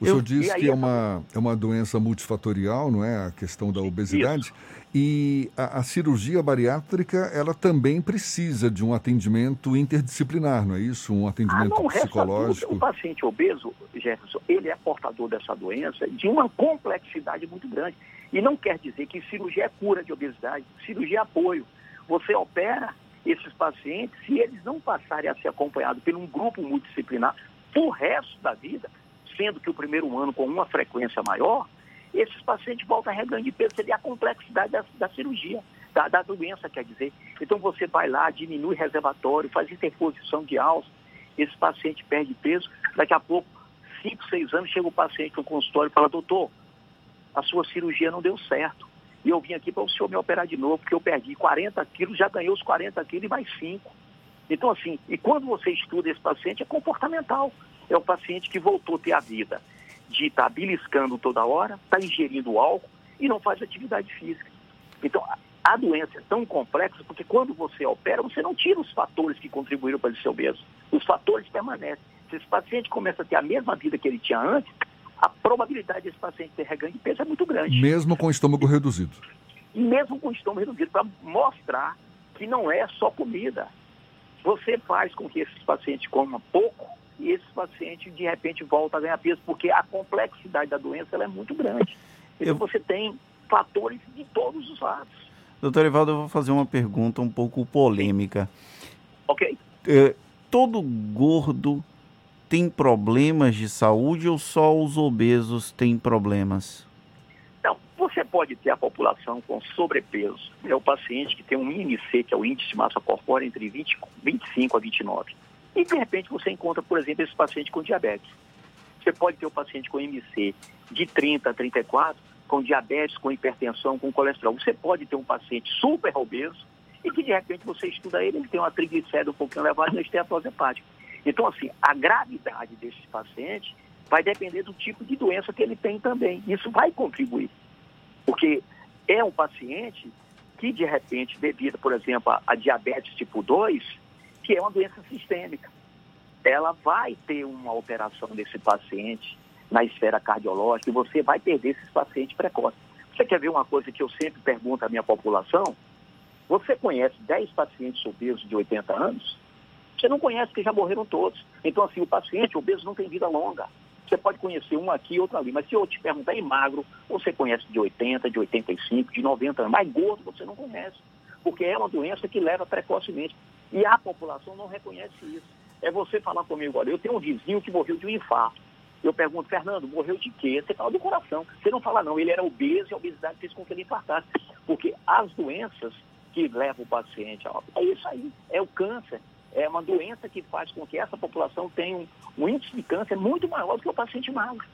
O senhor disse que é uma, é uma doença multifatorial, não é? A questão da obesidade. Isso. E a, a, cirurgia bariátrica, ela também precisa de um atendimento interdisciplinar, não é isso? Um atendimento ah, não, psicológico. O paciente obeso, Jefferson, ele é portador dessa doença de uma complexidade muito grande. E não quer dizer que cirurgia é cura de obesidade, cirurgia é apoio. Você opera esses pacientes, se eles não passarem a ser acompanhados por um grupo multidisciplinar o resto da vida, sendo que o primeiro ano com uma frequência maior, esses pacientes voltam a reganho de peso, seria a complexidade da, da cirurgia, da, da, doença, quer dizer. Então você vai lá, diminui reservatório, faz interposição de alça, esse paciente perde peso, daqui a pouco, 5, 6 anos, chega o paciente no consultório e fala, doutor, a sua cirurgia não deu certo. E eu vim aqui para o senhor me operar de novo, porque eu perdi 40 quilos, já ganhei os 40 quilos e mais 5. Então, assim, e quando você estuda esse paciente, é comportamental é o paciente que voltou a ter a vida de estar tá beliscando toda hora, está ingerindo álcool e não faz atividade física. Então, a doença é tão complexa porque quando você opera, você não tira os fatores que contribuíram para ele ser obeso. Os fatores permanecem. Se esse paciente começa a ter a mesma vida que ele tinha antes, a probabilidade desse paciente ter reganho de peso é muito grande. Mesmo com o estômago reduzido. Mesmo com o estômago reduzido, para mostrar que não é só comida. Você faz com que esses pacientes comam pouco e esse paciente de repente volta a ganhar peso, porque a complexidade da doença ela é muito grande. Então eu... você tem fatores de todos os lados. Doutor Evaldo, eu vou fazer uma pergunta um pouco polêmica. Ok. É, todo gordo tem problemas de saúde ou só os obesos têm problemas? Não, você pode ter a população com sobrepeso. É o paciente que tem um IMC, que é o índice de massa corpórea, entre 20, 25 a 29. E, de repente, você encontra, por exemplo, esse paciente com diabetes. Você pode ter o paciente com MC de 30 a 34, com diabetes, com hipertensão, com colesterol. Você pode ter um paciente super obeso e que, de repente, você estuda ele, ele tem uma triglicéride um pouquinho elevada e uma esteatose hepática. Então, assim, a gravidade desse paciente vai depender do tipo de doença que ele tem também. Isso vai contribuir. Porque é um paciente que, de repente, devido, por exemplo, a, a diabetes tipo 2, que é uma doença sistêmica. Ela vai ter uma alteração desse paciente na esfera cardiológica e você vai perder esses pacientes precoces. Você quer ver uma coisa que eu sempre pergunto à minha população? Você conhece 10 pacientes obesos de 80 anos? Você não conhece que já morreram todos. Então, assim, o paciente obeso não tem vida longa. Você pode conhecer um aqui, outro ali. Mas se eu te perguntar em magro, você conhece de 80, de 85, de 90 anos. Mais gordo você não conhece. Porque é uma doença que leva precocemente. E a população não reconhece isso. É você falar comigo, olha, eu tenho um vizinho que morreu de um infarto. Eu pergunto, Fernando, morreu de quê? Você fala do coração. Você não fala, não, ele era obeso e a obesidade fez com que ele infartasse. Porque as doenças que levam o paciente a é isso aí, é o câncer. É uma doença que faz com que essa população tenha um, um índice de câncer muito maior do que o paciente magro.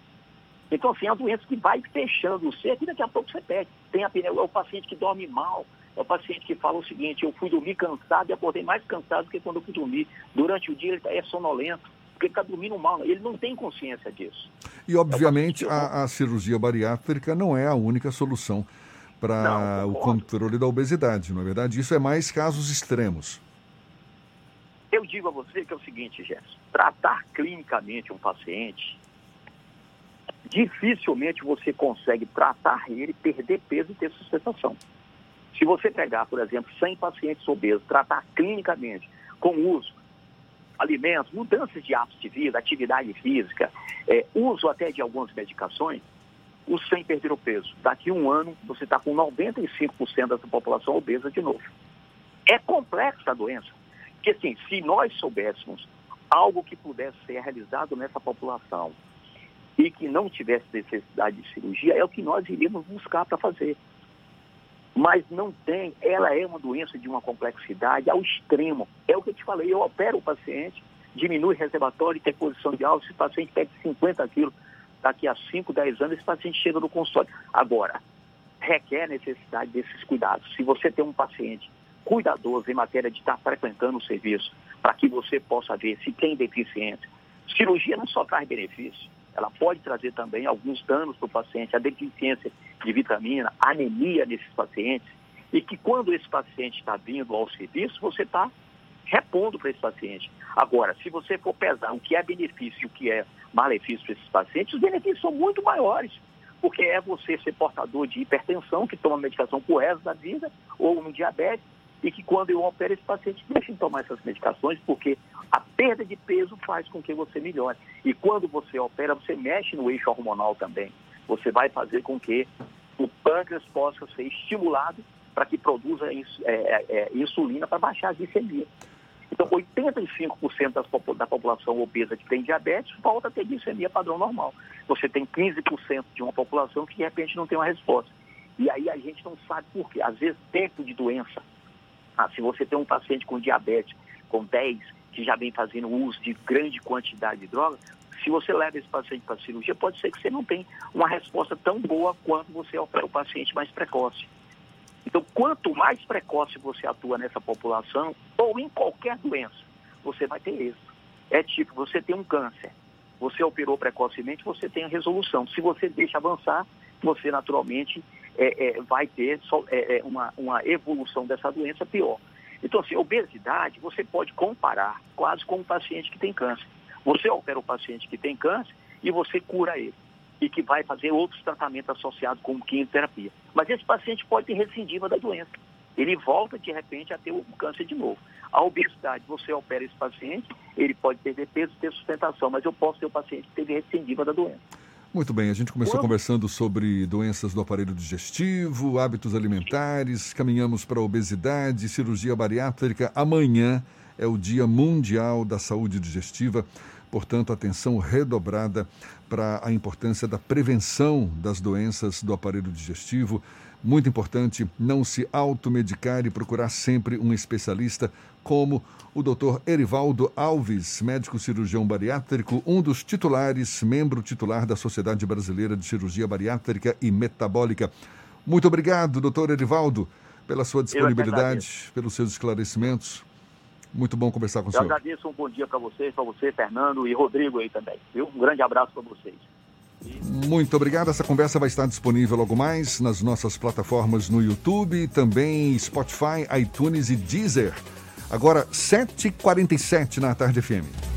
Então, assim, é uma doença que vai fechando o ser e daqui a pouco você perde. Tem a, é o paciente que dorme mal, é o paciente que fala o seguinte, eu fui dormir cansado e acordei mais cansado do que quando eu fui dormir. Durante o dia ele tá, é sonolento, porque ele está dormindo mal, ele não tem consciência disso. E obviamente é a, a, cirurgia bariátrica não é a única solução para o controle da obesidade, não é verdade? Isso é mais casos extremos. Eu digo a você que é o seguinte, Gerson, tratar clinicamente um paciente, dificilmente você consegue tratar ele, perder peso e ter sustentação. Se você pegar, por exemplo, 100 pacientes obesos, tratar clinicamente com uso, alimentos, mudanças de hábitos de vida, atividade física, é, uso até de algumas medicações, os 100 perderam peso. Daqui a um ano, você está com 95% da população obesa de novo. É complexa a doença. Porque, assim, se nós soubéssemos algo que pudesse ser realizado nessa população e que não tivesse necessidade de cirurgia, é o que nós iríamos buscar para fazer mas não tem, ela é uma doença de uma complexidade ao extremo. É o que eu te falei, eu opero o paciente, diminui o reservatório, tem posição de alta, esse paciente perde 50 quilos, daqui a 5, 10 anos esse paciente chega no consultório. Agora, requer necessidade desses cuidados. Se você tem um paciente cuidadoso em matéria de estar frequentando o serviço, para que você possa ver se tem deficiência. Cirurgia não só traz benefício, ela pode trazer também alguns danos para o paciente, a deficiência de vitamina, anemia nesses pacientes, e que quando esse paciente está vindo ao serviço, você está repondo para esse paciente. Agora, se você for pesar o que é benefício e o que é malefício para esses pacientes, os benefícios são muito maiores, porque é você ser portador de hipertensão, que toma medicação por resto da vida, ou um diabetes, e que quando eu opero esse paciente, deixe de tomar essas medicações, porque a perda de peso faz com que você melhore. E quando você opera, você mexe no eixo hormonal também. Você vai fazer com que o pâncreas possa ser estimulado para que produza é, é, é, insulina para baixar a glicemia. Então, 85% das, da população obesa que tem diabetes volta a ter glicemia padrão normal. Você tem 15% de uma população que, de repente, não tem uma resposta. E aí a gente não sabe por quê. Às vezes, tempo de doença. Ah, se você tem um paciente com diabetes, com 10, que já vem fazendo uso de grande quantidade de droga, se você leva esse paciente para a cirurgia, pode ser que você não tenha uma resposta tão boa quanto você opera o paciente mais precoce. Então, quanto mais precoce você atua nessa população, ou em qualquer doença, você vai ter êxito. É tipo, você tem um câncer, você operou precocemente, você tem a resolução. Se você deixa avançar, você naturalmente é, é, vai ter é, é, uma, uma evolução dessa doença pior. Então, assim, obesidade, você pode comparar quase com um paciente que tem câncer. Você opera o paciente que tem câncer e você cura ele e que vai fazer outros tratamentos associados com quimioterapia. Mas esse paciente pode ter recidiva da doença. Ele volta, de repente, a ter o câncer de novo. A obesidade, você opera esse paciente, ele pode perder peso e ter sustentação, mas eu posso ter o paciente que teve recidiva da doença. Muito bem, a gente começou Quando... conversando sobre doenças do aparelho digestivo, hábitos alimentares, caminhamos para a obesidade, cirurgia bariátrica. Amanhã é o Dia Mundial da Saúde Digestiva, portanto, atenção redobrada para a importância da prevenção das doenças do aparelho digestivo. Muito importante não se automedicar e procurar sempre um especialista, como o Dr. Erivaldo Alves, médico cirurgião bariátrico, um dos titulares, membro titular da Sociedade Brasileira de Cirurgia Bariátrica e Metabólica. Muito obrigado, doutor Erivaldo, pela sua disponibilidade, pelos seus esclarecimentos. Muito bom conversar com o senhor. Eu agradeço um bom dia para vocês, para você, Fernando e Rodrigo aí também. Viu? Um grande abraço para vocês. Muito obrigado. Essa conversa vai estar disponível logo mais nas nossas plataformas no YouTube, também Spotify, iTunes e Deezer. Agora, 7h47 na Tarde FM.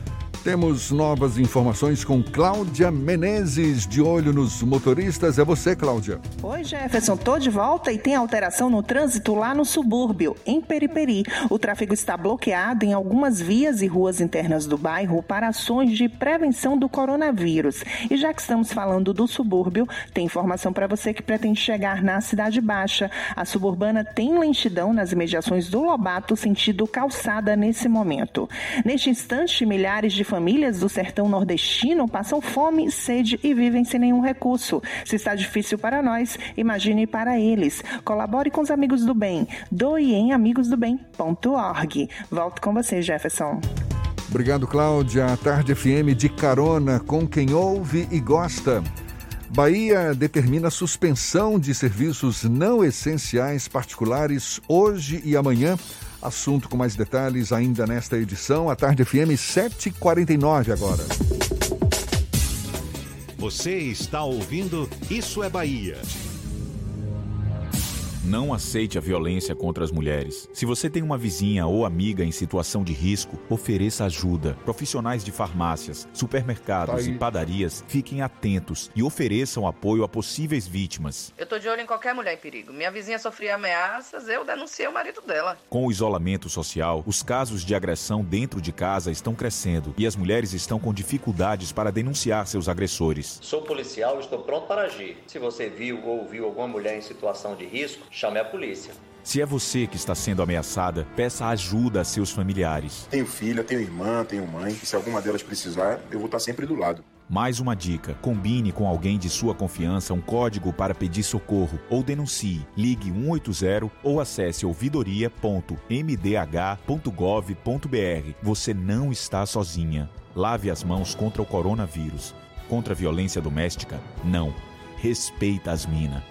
Temos novas informações com Cláudia Menezes, de olho nos motoristas. É você, Cláudia. Oi, Jefferson. Tô de volta e tem alteração no trânsito lá no subúrbio, em Periperi. O tráfego está bloqueado em algumas vias e ruas internas do bairro para ações de prevenção do coronavírus. E já que estamos falando do subúrbio, tem informação para você que pretende chegar na Cidade Baixa. A suburbana tem lentidão nas imediações do Lobato, sentido calçada nesse momento. Neste instante, milhares de famílias do sertão nordestino passam fome, sede e vivem sem nenhum recurso. Se está difícil para nós, imagine para eles. Colabore com os amigos do bem. Doe em amigosdobem.org. Volto com você, Jefferson. Obrigado, Cláudia. A Tarde FM de carona com quem ouve e gosta. Bahia determina suspensão de serviços não essenciais particulares hoje e amanhã Assunto com mais detalhes ainda nesta edição. A Tarde FM 749 agora. Você está ouvindo Isso é Bahia. Não aceite a violência contra as mulheres. Se você tem uma vizinha ou amiga em situação de risco, ofereça ajuda. Profissionais de farmácias, supermercados tá e padarias fiquem atentos e ofereçam apoio a possíveis vítimas. Eu tô de olho em qualquer mulher em perigo. Minha vizinha sofria ameaças, eu denunciei o marido dela. Com o isolamento social, os casos de agressão dentro de casa estão crescendo e as mulheres estão com dificuldades para denunciar seus agressores. Sou policial e estou pronto para agir. Se você viu ou ouviu alguma mulher em situação de risco, chame a polícia. Se é você que está sendo ameaçada, peça ajuda a seus familiares. Tenho filha, tenho irmã, tenho mãe. E se alguma delas precisar, eu vou estar sempre do lado. Mais uma dica: combine com alguém de sua confiança um código para pedir socorro ou denuncie. Ligue 180 ou acesse ouvidoria.mdh.gov.br. Você não está sozinha. Lave as mãos contra o coronavírus. Contra a violência doméstica? Não. Respeita as minas.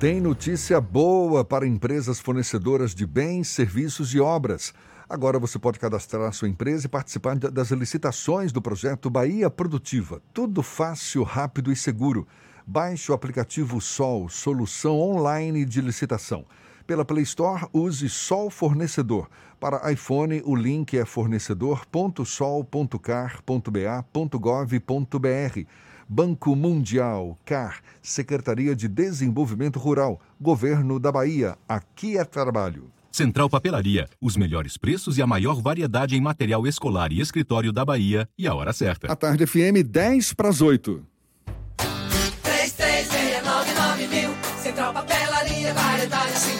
Tem notícia boa para empresas fornecedoras de bens, serviços e obras. Agora você pode cadastrar sua empresa e participar das licitações do projeto Bahia Produtiva. Tudo fácil, rápido e seguro. Baixe o aplicativo Sol, solução online de licitação. Pela Play Store, use Sol Fornecedor. Para iPhone, o link é fornecedor.sol.car.ba.gov.br. Banco Mundial, CAR, Secretaria de Desenvolvimento Rural, Governo da Bahia. Aqui é trabalho. Central Papelaria, os melhores preços e a maior variedade em material escolar e escritório da Bahia e a hora certa. A tarde FM 10 para as 8. 3369 mil. Central Papelaria, variedade assim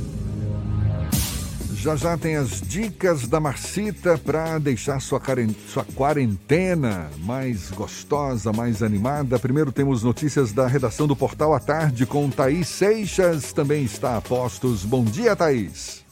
Já já tem as dicas da Marcita para deixar sua, quaren- sua quarentena mais gostosa, mais animada. Primeiro temos notícias da redação do Portal à Tarde com Thaís Seixas. Também está a postos. Bom dia, Thaís.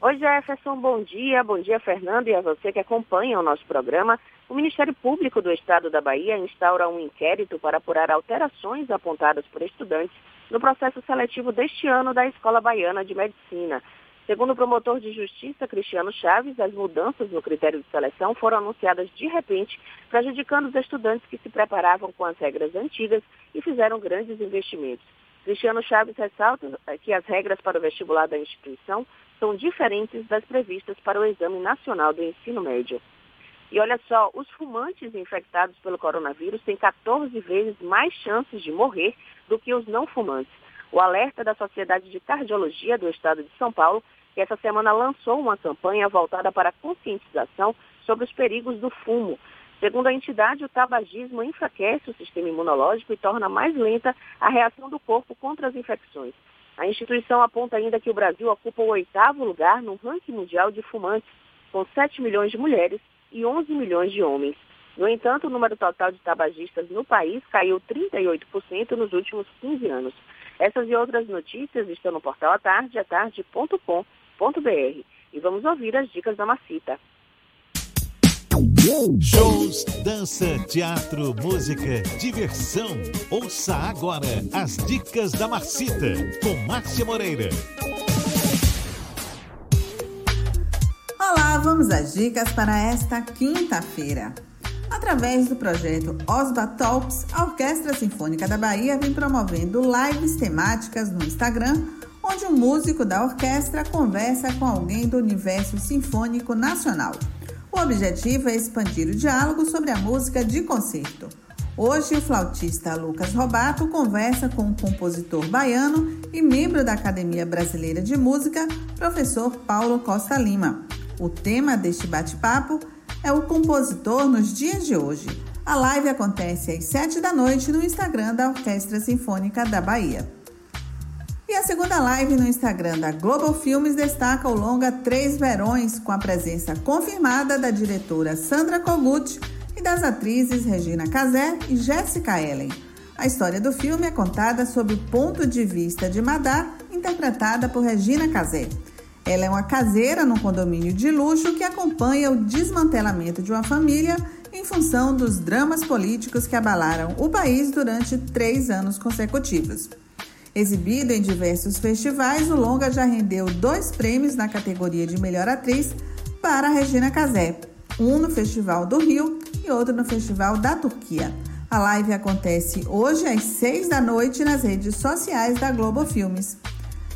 Oi, Jefferson, bom dia. Bom dia, Fernando, e a você que acompanha o nosso programa. O Ministério Público do Estado da Bahia instaura um inquérito para apurar alterações apontadas por estudantes no processo seletivo deste ano da Escola Baiana de Medicina. Segundo o promotor de justiça Cristiano Chaves, as mudanças no critério de seleção foram anunciadas de repente, prejudicando os estudantes que se preparavam com as regras antigas e fizeram grandes investimentos. Cristiano Chaves ressalta que as regras para o vestibular da instituição são diferentes das previstas para o Exame Nacional do Ensino Médio. E olha só, os fumantes infectados pelo coronavírus têm 14 vezes mais chances de morrer do que os não fumantes. O alerta da Sociedade de Cardiologia do Estado de São Paulo, que essa semana lançou uma campanha voltada para a conscientização sobre os perigos do fumo. Segundo a entidade, o tabagismo enfraquece o sistema imunológico e torna mais lenta a reação do corpo contra as infecções. A instituição aponta ainda que o Brasil ocupa o oitavo lugar no ranking mundial de fumantes, com 7 milhões de mulheres e 11 milhões de homens. No entanto, o número total de tabagistas no país caiu 38% nos últimos 15 anos. Essas e outras notícias estão no portal atarde, atarde.com.br. E vamos ouvir as dicas da Macita. Shows, dança, teatro, música, diversão. Ouça agora as dicas da Marcita com Márcia Moreira. Olá, vamos às dicas para esta quinta-feira. Através do projeto Osba Talks, a Orquestra Sinfônica da Bahia vem promovendo lives temáticas no Instagram, onde um músico da orquestra conversa com alguém do universo sinfônico nacional. O objetivo é expandir o diálogo sobre a música de concerto. Hoje, o flautista Lucas Robato conversa com o compositor baiano e membro da Academia Brasileira de Música, professor Paulo Costa Lima. O tema deste bate-papo é o compositor nos dias de hoje. A live acontece às 7 da noite no Instagram da Orquestra Sinfônica da Bahia. E a segunda live no Instagram da Global Filmes destaca o longa Três Verões, com a presença confirmada da diretora Sandra Kogut e das atrizes Regina Casé e Jéssica Ellen. A história do filme é contada sob o ponto de vista de Madá, interpretada por Regina Casé. Ela é uma caseira num condomínio de luxo que acompanha o desmantelamento de uma família em função dos dramas políticos que abalaram o país durante três anos consecutivos. Exibido em diversos festivais, o longa já rendeu dois prêmios na categoria de melhor atriz para Regina Casé, um no Festival do Rio e outro no Festival da Turquia. A live acontece hoje às seis da noite nas redes sociais da Globo Filmes.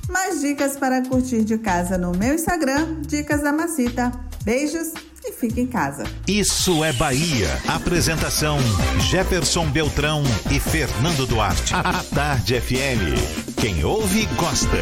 Mais dicas para curtir de casa no meu Instagram, Dicas da Macita. Beijos e fique em casa. Isso é Bahia. Apresentação: Jefferson Beltrão e Fernando Duarte. A Tarde FM. Quem ouve, gosta.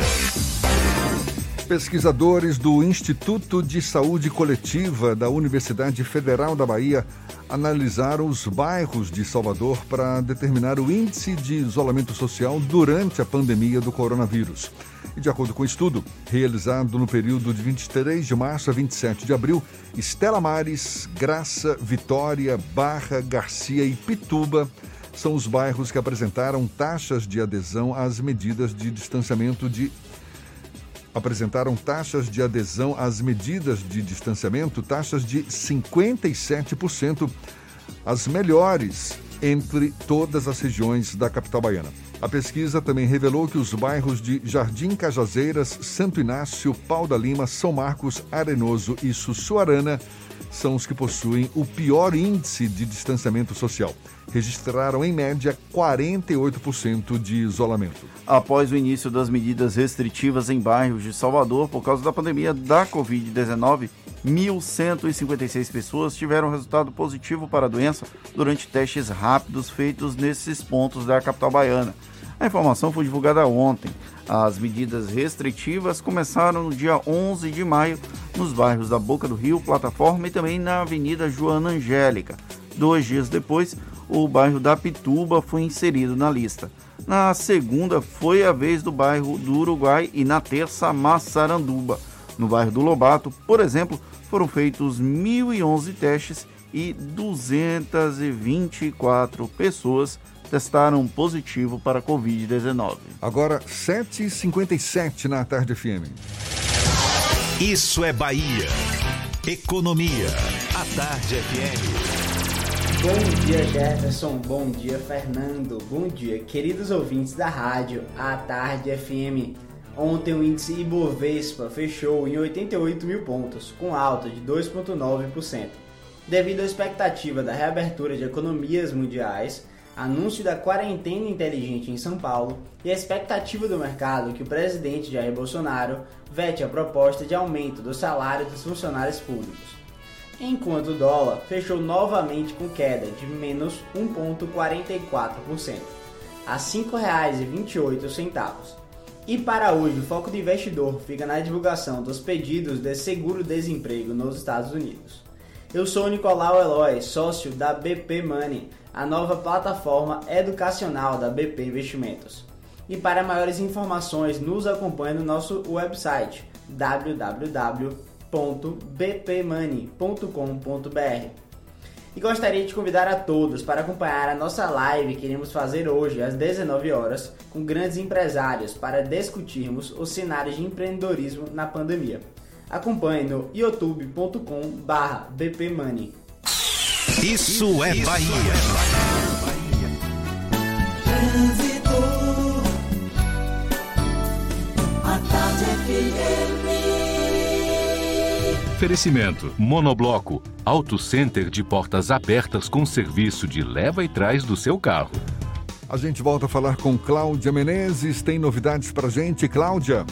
Pesquisadores do Instituto de Saúde Coletiva da Universidade Federal da Bahia analisaram os bairros de Salvador para determinar o índice de isolamento social durante a pandemia do coronavírus. E de acordo com o estudo, realizado no período de 23 de março a 27 de abril, Estela Mares, Graça, Vitória, Barra, Garcia e Pituba são os bairros que apresentaram taxas de adesão às medidas de distanciamento de apresentaram taxas de adesão às medidas de distanciamento, taxas de 57%, as melhores entre todas as regiões da capital baiana. A pesquisa também revelou que os bairros de Jardim Cajazeiras, Santo Inácio, Pau da Lima, São Marcos, Arenoso e Sussuarana são os que possuem o pior índice de distanciamento social. Registraram, em média, 48% de isolamento. Após o início das medidas restritivas em bairros de Salvador por causa da pandemia da Covid-19, 1.156 pessoas tiveram resultado positivo para a doença durante testes rápidos feitos nesses pontos da capital baiana. A informação foi divulgada ontem. As medidas restritivas começaram no dia 11 de maio nos bairros da Boca do Rio, Plataforma e também na Avenida Joana Angélica. Dois dias depois, o bairro da Pituba foi inserido na lista. Na segunda, foi a vez do bairro do Uruguai e na terça, Massaranduba. No bairro do Lobato, por exemplo, foram feitos 1.011 testes e 224 pessoas testaram positivo para a Covid-19. Agora, 7h57 na Tarde FM. Isso é Bahia. Economia. A Tarde FM. Bom dia, Jefferson. Bom dia, Fernando. Bom dia, queridos ouvintes da rádio A Tarde FM. Ontem o índice Ibovespa fechou em 88 mil pontos, com alta de 2,9%, devido à expectativa da reabertura de economias mundiais anúncio da quarentena inteligente em São Paulo e a expectativa do mercado que o presidente Jair Bolsonaro vete a proposta de aumento do salário dos funcionários públicos. Enquanto o dólar fechou novamente com queda de menos 1,44%, a R$ 5,28. E para hoje, o foco do investidor fica na divulgação dos pedidos de seguro-desemprego nos Estados Unidos. Eu sou Nicolau Eloy, sócio da BP Money, a nova plataforma educacional da BP Investimentos. E para maiores informações, nos acompanhe no nosso website www.bpmoney.com.br. E gostaria de convidar a todos para acompanhar a nossa live que iremos fazer hoje às 19 horas com grandes empresários para discutirmos os cenários de empreendedorismo na pandemia. Acompanhe no youtube.com/bpmoney. Isso é Bahia. Trânsito. A tarde FM. Oferecimento Monobloco, Auto Center de portas abertas com serviço de leva e trás do seu carro. A gente volta a falar com Cláudia Menezes. Tem novidades pra gente, Cláudia?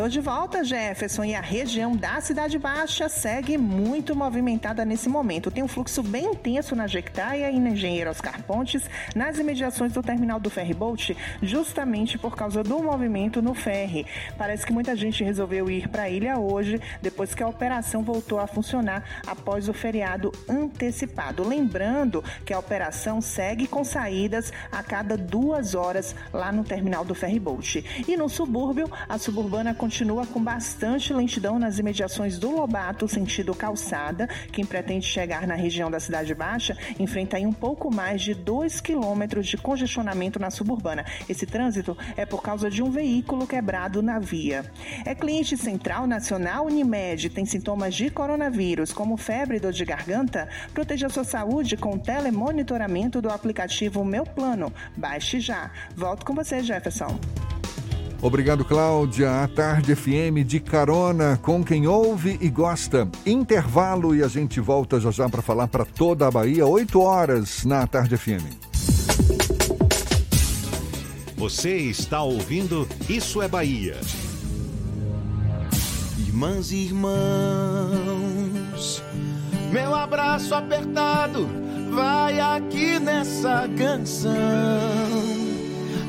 Tô de volta, Jefferson, e a região da Cidade Baixa segue muito movimentada nesse momento. Tem um fluxo bem intenso na Jequitaia e na Engenheiro Oscar Pontes, nas imediações do terminal do ferryboat, justamente por causa do movimento no ferry. Parece que muita gente resolveu ir para a ilha hoje, depois que a operação voltou a funcionar após o feriado antecipado. Lembrando que a operação segue com saídas a cada duas horas lá no terminal do ferryboat. E no subúrbio, a suburbana continua continua com bastante lentidão nas imediações do Lobato, sentido calçada. Quem pretende chegar na região da Cidade Baixa enfrenta aí um pouco mais de 2 quilômetros de congestionamento na suburbana. Esse trânsito é por causa de um veículo quebrado na via. É cliente central nacional Unimed, tem sintomas de coronavírus, como febre e dor de garganta? Proteja sua saúde com o telemonitoramento do aplicativo Meu Plano. Baixe já. Volto com você, Jefferson. Obrigado, Cláudia. A Tarde FM de carona com quem ouve e gosta. Intervalo e a gente volta já já para falar para toda a Bahia, 8 horas na Tarde FM. Você está ouvindo Isso é Bahia. Irmãs e irmãos, meu abraço apertado vai aqui nessa canção.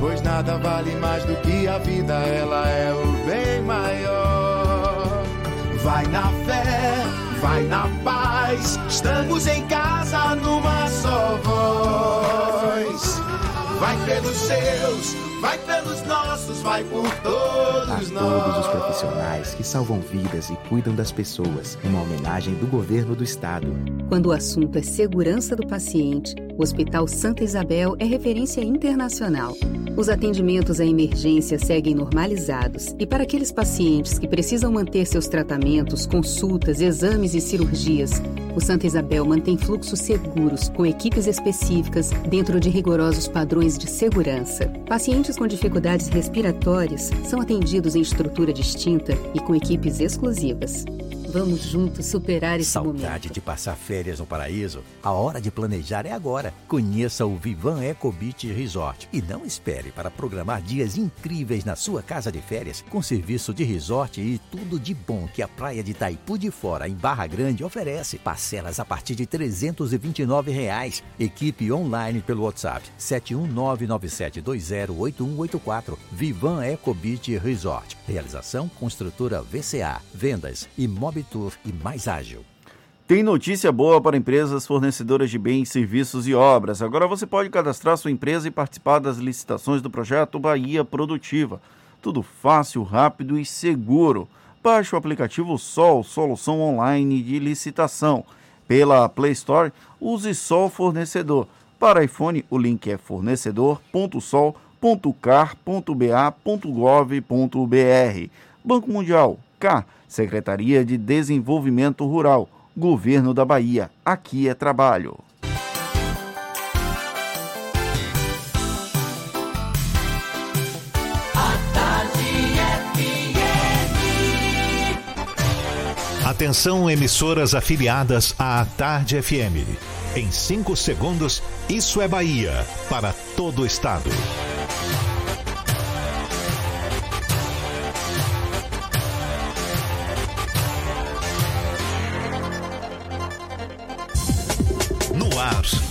Pois nada vale mais do que a vida, ela é o bem maior. Vai na fé, vai na paz, estamos em casa numa só voz. Vai pelos seus, vai pelos nossos, vai por todos a nós. todos os profissionais que salvam vidas e cuidam das pessoas. Uma homenagem do governo do estado. Quando o assunto é segurança do paciente, o Hospital Santa Isabel é referência internacional. Os atendimentos à emergência seguem normalizados e para aqueles pacientes que precisam manter seus tratamentos, consultas, exames e cirurgias, o Santa Isabel mantém fluxos seguros com equipes específicas dentro de rigorosos padrões de segurança. Pacientes com dificuldades respiratórias são atendidos em estrutura distinta e com equipes exclusivas. Vamos juntos superar esse Saudade momento. de passar férias no paraíso? A hora de planejar é agora. Conheça o Vivan Eco Beach Resort e não espere para programar dias incríveis na sua casa de férias com serviço de resort e tudo de bom que a praia de Itaipu de Fora, em Barra Grande, oferece. Parcelas a partir de 329 reais. Equipe online pelo WhatsApp 71997208184. Vivan Eco Beach Resort. Realização Construtora VCA. Vendas E mais ágil. Tem notícia boa para empresas fornecedoras de bens, serviços e obras. Agora você pode cadastrar sua empresa e participar das licitações do projeto Bahia Produtiva. Tudo fácil, rápido e seguro. Baixe o aplicativo Sol, solução online de licitação. Pela Play Store, use Sol Fornecedor. Para iPhone, o link é fornecedor.sol.car.ba.gov.br. Banco Mundial, Secretaria de Desenvolvimento Rural, Governo da Bahia. Aqui é trabalho. Atenção, emissoras afiliadas à Tarde FM. Em 5 segundos, Isso é Bahia para todo o estado.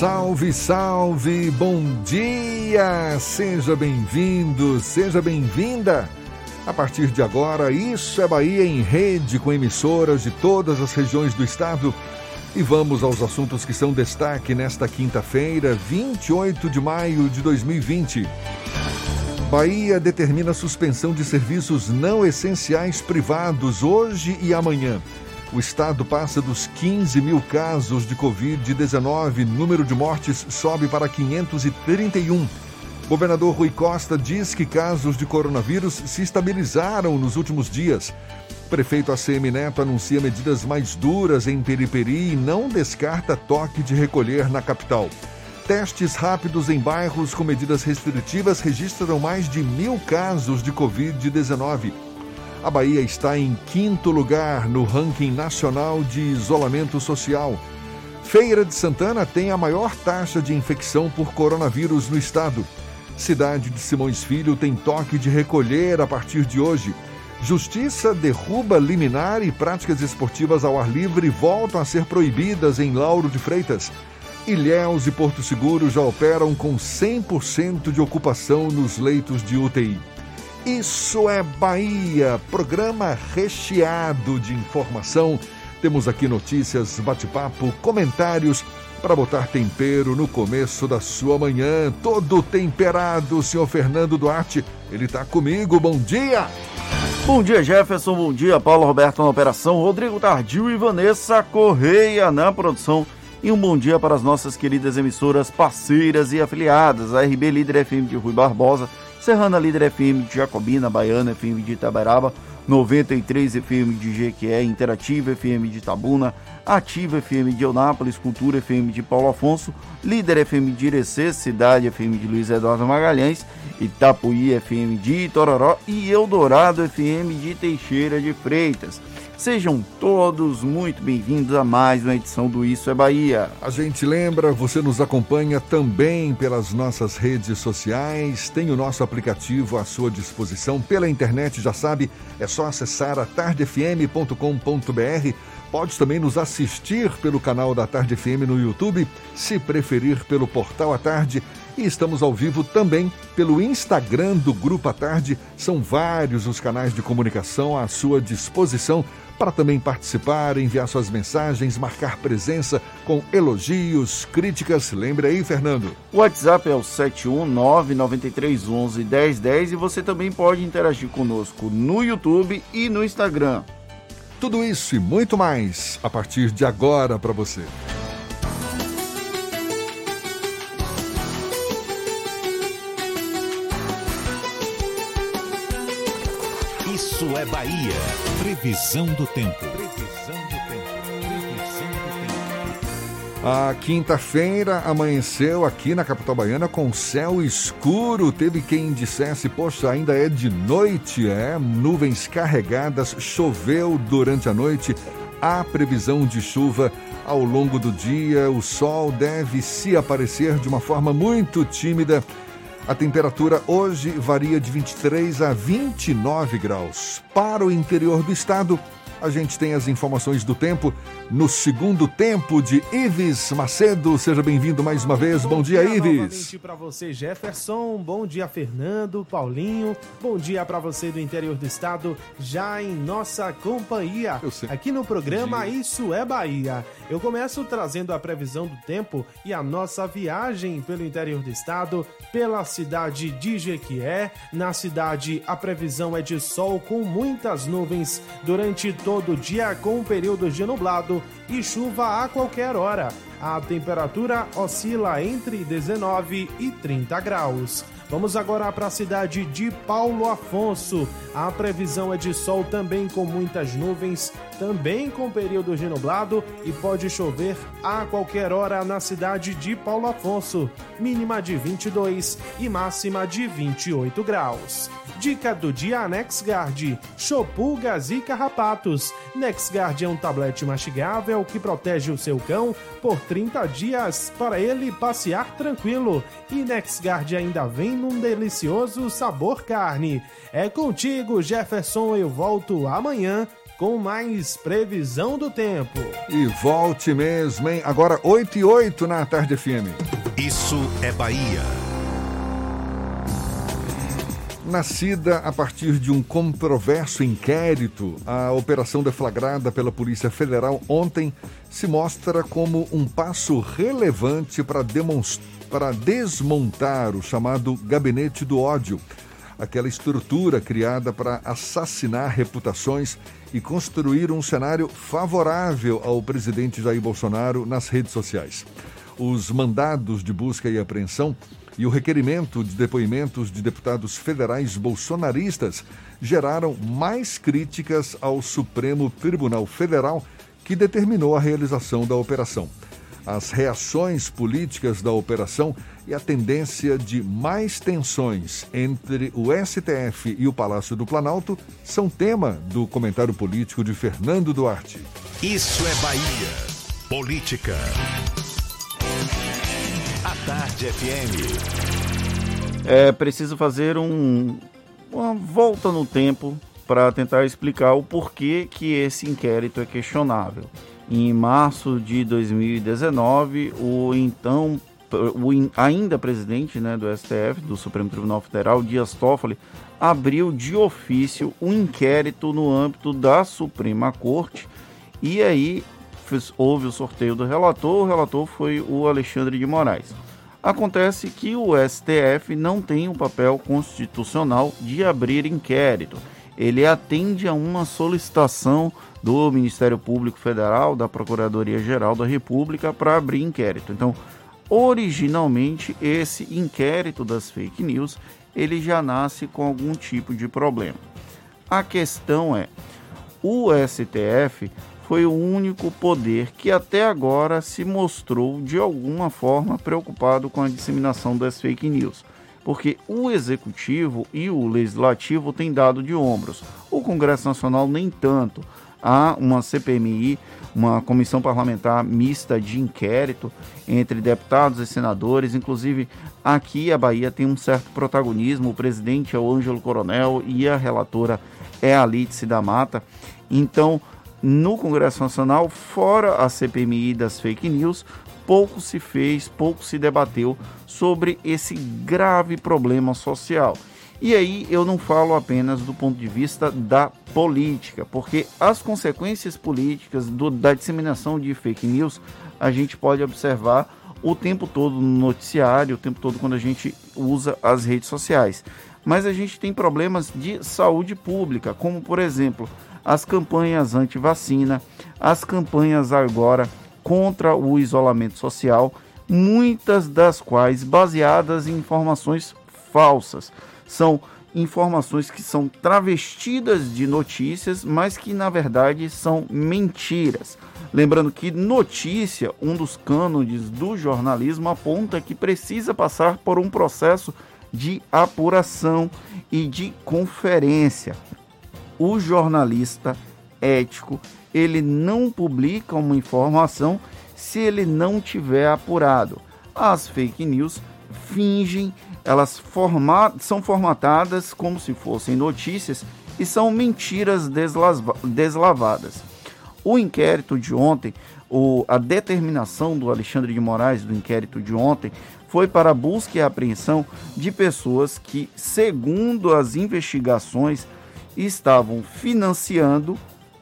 Salve, salve, bom dia! Seja bem-vindo, seja bem-vinda. A partir de agora, Isso é Bahia em rede com emissoras de todas as regiões do estado. E vamos aos assuntos que são destaque nesta quinta-feira, 28 de maio de 2020. Bahia determina suspensão de serviços não essenciais privados hoje e amanhã. O estado passa dos 15 mil casos de Covid-19. Número de mortes sobe para 531. Governador Rui Costa diz que casos de coronavírus se estabilizaram nos últimos dias. Prefeito ACM Neto anuncia medidas mais duras em Periperi e não descarta toque de recolher na capital. Testes rápidos em bairros com medidas restritivas registram mais de mil casos de Covid-19. A Bahia está em quinto lugar no ranking nacional de isolamento social. Feira de Santana tem a maior taxa de infecção por coronavírus no estado. Cidade de Simões Filho tem toque de recolher a partir de hoje. Justiça derruba liminar e práticas esportivas ao ar livre voltam a ser proibidas em Lauro de Freitas. Ilhéus e Porto Seguro já operam com 100% de ocupação nos leitos de UTI. Isso é Bahia, programa recheado de informação temos aqui notícias, bate-papo, comentários para botar tempero no começo da sua manhã. Todo temperado, senhor Fernando Duarte. Ele está comigo. Bom dia! Bom dia, Jefferson. Bom dia, Paulo Roberto na operação, Rodrigo Tardio e Vanessa Correia na produção. E um bom dia para as nossas queridas emissoras parceiras e afiliadas, a RB Líder FM de Rui Barbosa, Serrana Líder FM de Jacobina, Baiana FM de Itaberaba, 93 FM de Jequié, Interativa FM de Tabuna, Ativa FM de Eunápolis, Cultura FM de Paulo Afonso, Líder FM de Irecê, Cidade FM de Luiz Eduardo Magalhães, Itapuí FM de Itororó e Eldorado FM de Teixeira de Freitas. Sejam todos muito bem-vindos a mais uma edição do Isso é Bahia. A gente lembra, você nos acompanha também pelas nossas redes sociais, tem o nosso aplicativo à sua disposição pela internet, já sabe, é só acessar a tardefm.com.br. Pode também nos assistir pelo canal da Tarde FM no YouTube, se preferir pelo portal à tarde. E estamos ao vivo também pelo Instagram do Grupo à Tarde. São vários os canais de comunicação à sua disposição para também participar, enviar suas mensagens, marcar presença com elogios, críticas. Lembre aí, Fernando. O WhatsApp é o 71993111010 e você também pode interagir conosco no YouTube e no Instagram. Tudo isso e muito mais a partir de agora para você. Isso é Bahia. Previsão do tempo. Previsão do tempo. Previsão do tempo. A quinta-feira amanheceu aqui na capital baiana com céu escuro. Teve quem dissesse, poxa, ainda é de noite, é? Nuvens carregadas, choveu durante a noite. Há previsão de chuva ao longo do dia. O sol deve se aparecer de uma forma muito tímida a temperatura hoje varia de 23 a 29 graus. Para o interior do estado, a gente tem as informações do tempo no segundo tempo de Ives Macedo. Seja bem-vindo mais uma vez. Bom, Bom dia, dia, Ives. Para você, Jefferson. Bom dia, Fernando, Paulinho. Bom dia para você do interior do estado, já em nossa companhia. Aqui no programa Isso é Bahia. Eu começo trazendo a previsão do tempo e a nossa viagem pelo interior do estado, pela cidade de Jequié. Na cidade, a previsão é de sol com muitas nuvens durante todo todo dia com períodos de nublado e chuva a qualquer hora. A temperatura oscila entre 19 e 30 graus. Vamos agora para a cidade de Paulo Afonso. A previsão é de sol também com muitas nuvens, também com períodos de nublado e pode chover a qualquer hora na cidade de Paulo Afonso. Mínima de 22 e máxima de 28 graus. Dica do dia NexGuard: Chopulgas e carrapatos. NexGuard é um tablete mastigável que protege o seu cão por 30 dias para ele passear tranquilo. E NexGuard ainda vem num delicioso sabor carne. É contigo, Jefferson. Eu volto amanhã com mais previsão do tempo. E volte mesmo, hein? Agora 8 e 8 na tarde FM. Isso é Bahia. Nascida a partir de um controverso inquérito, a operação deflagrada pela Polícia Federal ontem se mostra como um passo relevante para, para desmontar o chamado Gabinete do Ódio, aquela estrutura criada para assassinar reputações e construir um cenário favorável ao presidente Jair Bolsonaro nas redes sociais. Os mandados de busca e apreensão e o requerimento de depoimentos de deputados federais bolsonaristas geraram mais críticas ao Supremo Tribunal Federal, que determinou a realização da operação. As reações políticas da operação e a tendência de mais tensões entre o STF e o Palácio do Planalto são tema do comentário político de Fernando Duarte. Isso é Bahia. Política. A Tarde FM. É preciso fazer um, uma volta no tempo para tentar explicar o porquê que esse inquérito é questionável. Em março de 2019, o então o ainda presidente né, do STF, do Supremo Tribunal Federal, Dias Toffoli, abriu de ofício um inquérito no âmbito da Suprema Corte e aí houve o sorteio do relator, o relator foi o Alexandre de Moraes. Acontece que o STF não tem um papel constitucional de abrir inquérito. Ele atende a uma solicitação do Ministério Público Federal, da Procuradoria-Geral da República, para abrir inquérito. Então, originalmente, esse inquérito das fake news, ele já nasce com algum tipo de problema. A questão é, o STF foi o único poder que até agora se mostrou de alguma forma preocupado com a disseminação das fake news. Porque o executivo e o legislativo têm dado de ombros. O Congresso Nacional nem tanto. Há uma CPMI, uma comissão parlamentar mista de inquérito entre deputados e senadores. Inclusive, aqui a Bahia tem um certo protagonismo. O presidente é o Ângelo Coronel e a relatora é a Lídice da Mata. Então, no Congresso Nacional, fora a CPMI das fake news, pouco se fez, pouco se debateu sobre esse grave problema social. E aí eu não falo apenas do ponto de vista da política, porque as consequências políticas do, da disseminação de fake news a gente pode observar o tempo todo no noticiário, o tempo todo quando a gente usa as redes sociais. Mas a gente tem problemas de saúde pública, como por exemplo as campanhas anti-vacina, as campanhas agora contra o isolamento social, muitas das quais baseadas em informações falsas. São informações que são travestidas de notícias, mas que na verdade são mentiras. Lembrando que notícia, um dos cânones do jornalismo, aponta que precisa passar por um processo de apuração e de conferência o jornalista ético ele não publica uma informação se ele não tiver apurado. As fake news fingem, elas forma, são formatadas como se fossem notícias e são mentiras deslavadas. O inquérito de ontem, o, a determinação do Alexandre de Moraes do inquérito de ontem foi para a busca e apreensão de pessoas que, segundo as investigações, estavam financiando,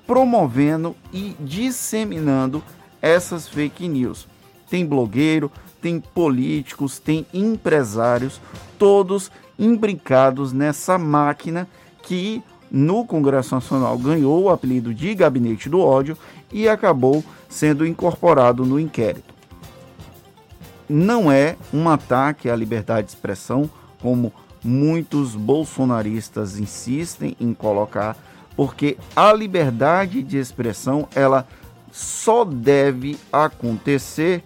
promovendo e disseminando essas fake news. Tem blogueiro, tem políticos, tem empresários, todos imbricados nessa máquina que no Congresso Nacional ganhou o apelido de Gabinete do Ódio e acabou sendo incorporado no inquérito. Não é um ataque à liberdade de expressão, como muitos bolsonaristas insistem em colocar, porque a liberdade de expressão ela só deve acontecer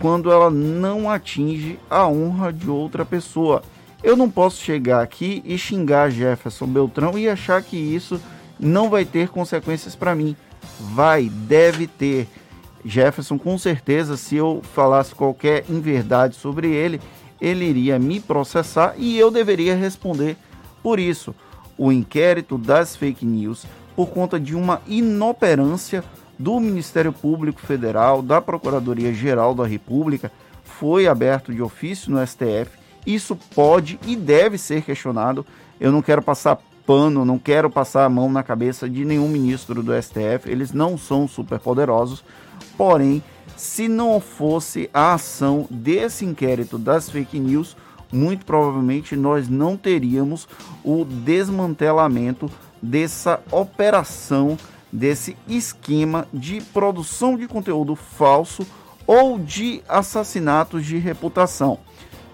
quando ela não atinge a honra de outra pessoa. Eu não posso chegar aqui e xingar Jefferson Beltrão e achar que isso não vai ter consequências para mim. Vai, deve ter. Jefferson, com certeza, se eu falasse qualquer inverdade sobre ele, ele iria me processar e eu deveria responder por isso. O inquérito das fake news, por conta de uma inoperância do Ministério Público Federal, da Procuradoria-Geral da República, foi aberto de ofício no STF. Isso pode e deve ser questionado. Eu não quero passar pano, não quero passar a mão na cabeça de nenhum ministro do STF, eles não são superpoderosos, porém se não fosse a ação desse inquérito das fake news, muito provavelmente nós não teríamos o desmantelamento dessa operação, desse esquema de produção de conteúdo falso ou de assassinatos de reputação.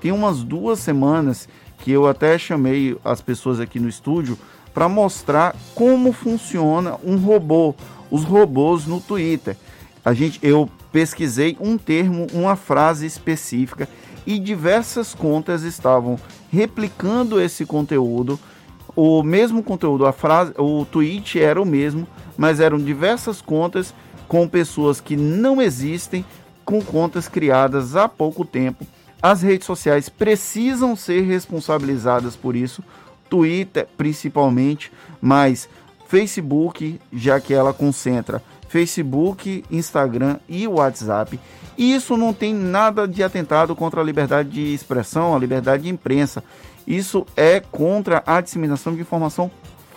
Tem umas duas semanas que eu até chamei as pessoas aqui no estúdio para mostrar como funciona um robô, os robôs no Twitter. A gente, eu pesquisei um termo, uma frase específica e diversas contas estavam replicando esse conteúdo. O mesmo conteúdo, a frase, o tweet era o mesmo, mas eram diversas contas com pessoas que não existem, com contas criadas há pouco tempo. As redes sociais precisam ser responsabilizadas por isso, Twitter principalmente, mas Facebook, já que ela concentra Facebook, Instagram e WhatsApp. E isso não tem nada de atentado contra a liberdade de expressão, a liberdade de imprensa. Isso é contra a disseminação de informação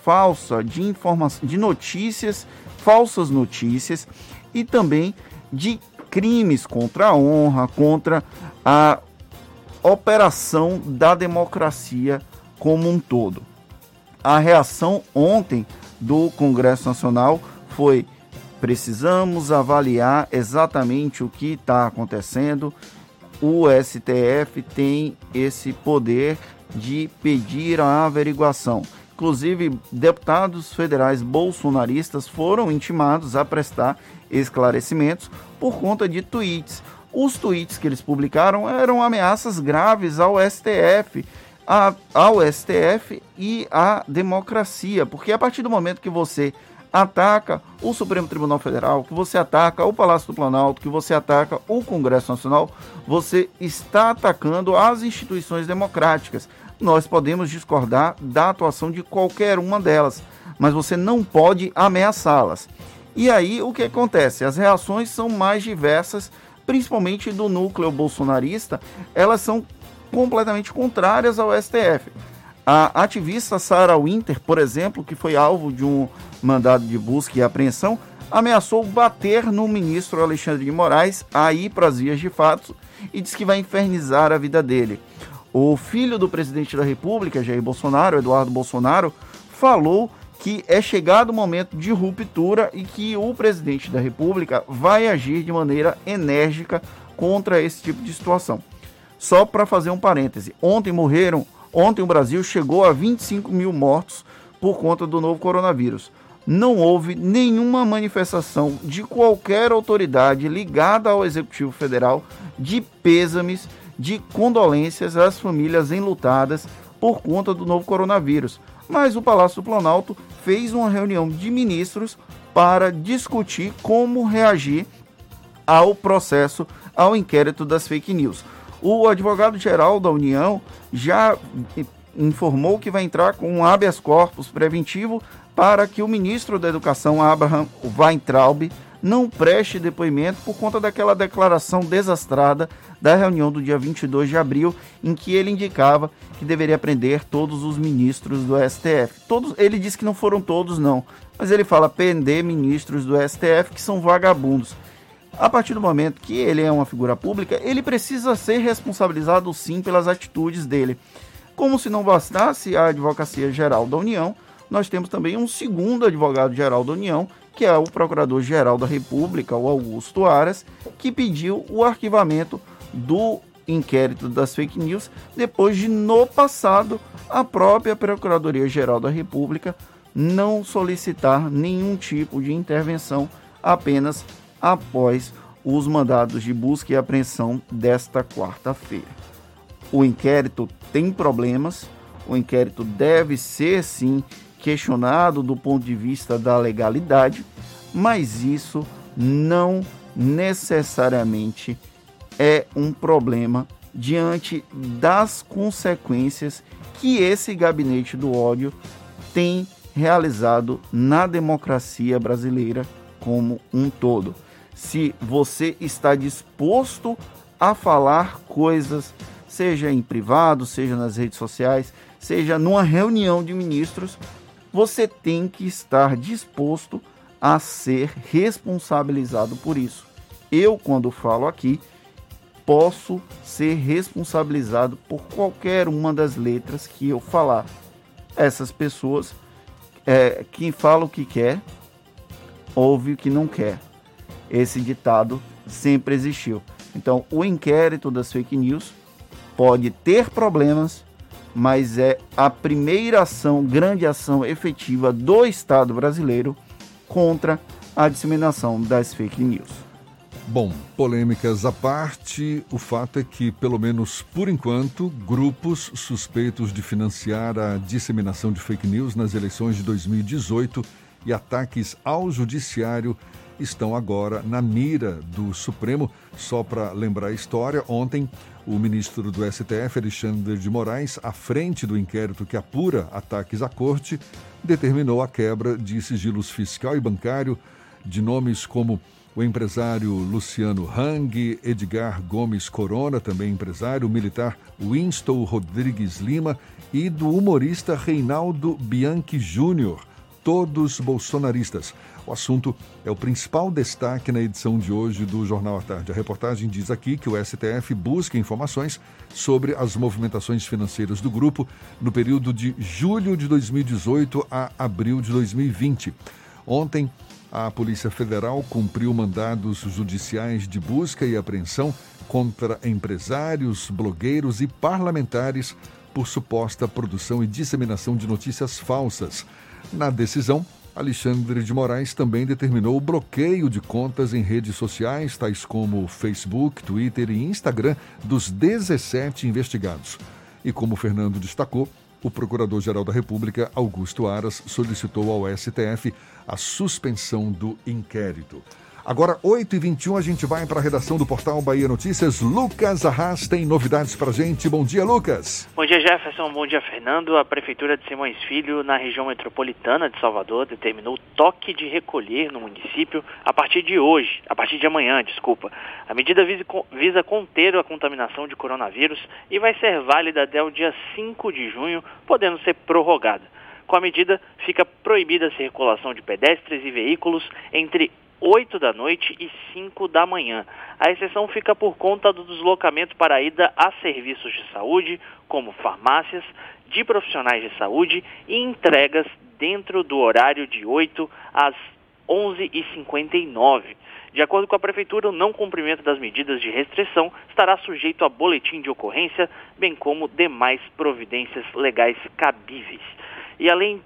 falsa, de informação, de notícias, falsas notícias e também de crimes contra a honra, contra a operação da democracia como um todo. A reação ontem do Congresso Nacional foi Precisamos avaliar exatamente o que está acontecendo. O STF tem esse poder de pedir a averiguação. Inclusive, deputados federais bolsonaristas foram intimados a prestar esclarecimentos por conta de tweets. Os tweets que eles publicaram eram ameaças graves ao STF, a, ao STF e à democracia, porque a partir do momento que você ataca o Supremo Tribunal Federal, que você ataca o Palácio do Planalto, que você ataca o Congresso Nacional, você está atacando as instituições democráticas. Nós podemos discordar da atuação de qualquer uma delas, mas você não pode ameaçá-las. E aí o que acontece? As reações são mais diversas, principalmente do núcleo bolsonarista, elas são completamente contrárias ao STF. A ativista Sarah Winter, por exemplo, que foi alvo de um mandado de busca e apreensão, ameaçou bater no ministro Alexandre de Moraes a ir para as vias de fato e disse que vai infernizar a vida dele. O filho do presidente da República, Jair Bolsonaro, Eduardo Bolsonaro, falou que é chegado o momento de ruptura e que o presidente da República vai agir de maneira enérgica contra esse tipo de situação. Só para fazer um parêntese, ontem morreram Ontem o Brasil chegou a 25 mil mortos por conta do novo coronavírus. Não houve nenhuma manifestação de qualquer autoridade ligada ao Executivo Federal de pêsames, de condolências às famílias enlutadas por conta do novo coronavírus. Mas o Palácio do Planalto fez uma reunião de ministros para discutir como reagir ao processo, ao inquérito das fake news. O advogado-geral da União já informou que vai entrar com um habeas corpus preventivo para que o ministro da Educação, Abraham Weintraub, não preste depoimento por conta daquela declaração desastrada da reunião do dia 22 de abril, em que ele indicava que deveria prender todos os ministros do STF. Todos, ele disse que não foram todos, não, mas ele fala prender ministros do STF que são vagabundos a partir do momento que ele é uma figura pública, ele precisa ser responsabilizado sim pelas atitudes dele. Como se não bastasse a Advocacia Geral da União, nós temos também um segundo advogado-geral da União, que é o Procurador-Geral da República, o Augusto Aras, que pediu o arquivamento do inquérito das fake news, depois de, no passado, a própria Procuradoria-Geral da República não solicitar nenhum tipo de intervenção, apenas após os mandados de busca e apreensão desta quarta-feira. O inquérito tem problemas, o inquérito deve ser sim questionado do ponto de vista da legalidade, mas isso não necessariamente é um problema diante das consequências que esse gabinete do ódio tem realizado na democracia brasileira como um todo se você está disposto a falar coisas, seja em privado, seja nas redes sociais, seja numa reunião de ministros, você tem que estar disposto a ser responsabilizado por isso. Eu, quando falo aqui, posso ser responsabilizado por qualquer uma das letras que eu falar. Essas pessoas é, que falam o que quer, ouve o que não quer esse ditado sempre existiu. Então, o inquérito das fake news pode ter problemas, mas é a primeira ação, grande ação efetiva do Estado brasileiro contra a disseminação das fake news. Bom, polêmicas à parte, o fato é que, pelo menos por enquanto, grupos suspeitos de financiar a disseminação de fake news nas eleições de 2018 e ataques ao judiciário estão agora na mira do Supremo. Só para lembrar a história, ontem o ministro do STF, Alexandre de Moraes, à frente do inquérito que apura ataques à corte, determinou a quebra de sigilos fiscal e bancário de nomes como o empresário Luciano Hang, Edgar Gomes Corona, também empresário, o militar Winston Rodrigues Lima e do humorista Reinaldo Bianchi Júnior, todos bolsonaristas. O assunto é o principal destaque na edição de hoje do Jornal à Tarde. A reportagem diz aqui que o STF busca informações sobre as movimentações financeiras do grupo no período de julho de 2018 a abril de 2020. Ontem, a Polícia Federal cumpriu mandados judiciais de busca e apreensão contra empresários, blogueiros e parlamentares por suposta produção e disseminação de notícias falsas. Na decisão, Alexandre de Moraes também determinou o bloqueio de contas em redes sociais, tais como Facebook, Twitter e Instagram, dos 17 investigados. E como Fernando destacou, o Procurador-Geral da República, Augusto Aras, solicitou ao STF a suspensão do inquérito. Agora, 8h21, a gente vai para a redação do portal Bahia Notícias. Lucas Arras tem novidades para gente. Bom dia, Lucas. Bom dia, Jefferson. Bom dia, Fernando. A Prefeitura de Simões Filho, na região metropolitana de Salvador, determinou toque de recolher no município a partir de hoje, a partir de amanhã, desculpa. A medida visa conter a contaminação de coronavírus e vai ser válida até o dia 5 de junho, podendo ser prorrogada. Com a medida, fica proibida a circulação de pedestres e veículos entre 8 da noite e 5 da manhã. A exceção fica por conta do deslocamento para a ida a serviços de saúde, como farmácias, de profissionais de saúde e entregas dentro do horário de 8 às 11h59. De acordo com a Prefeitura, o não cumprimento das medidas de restrição estará sujeito a boletim de ocorrência, bem como demais providências legais cabíveis. E além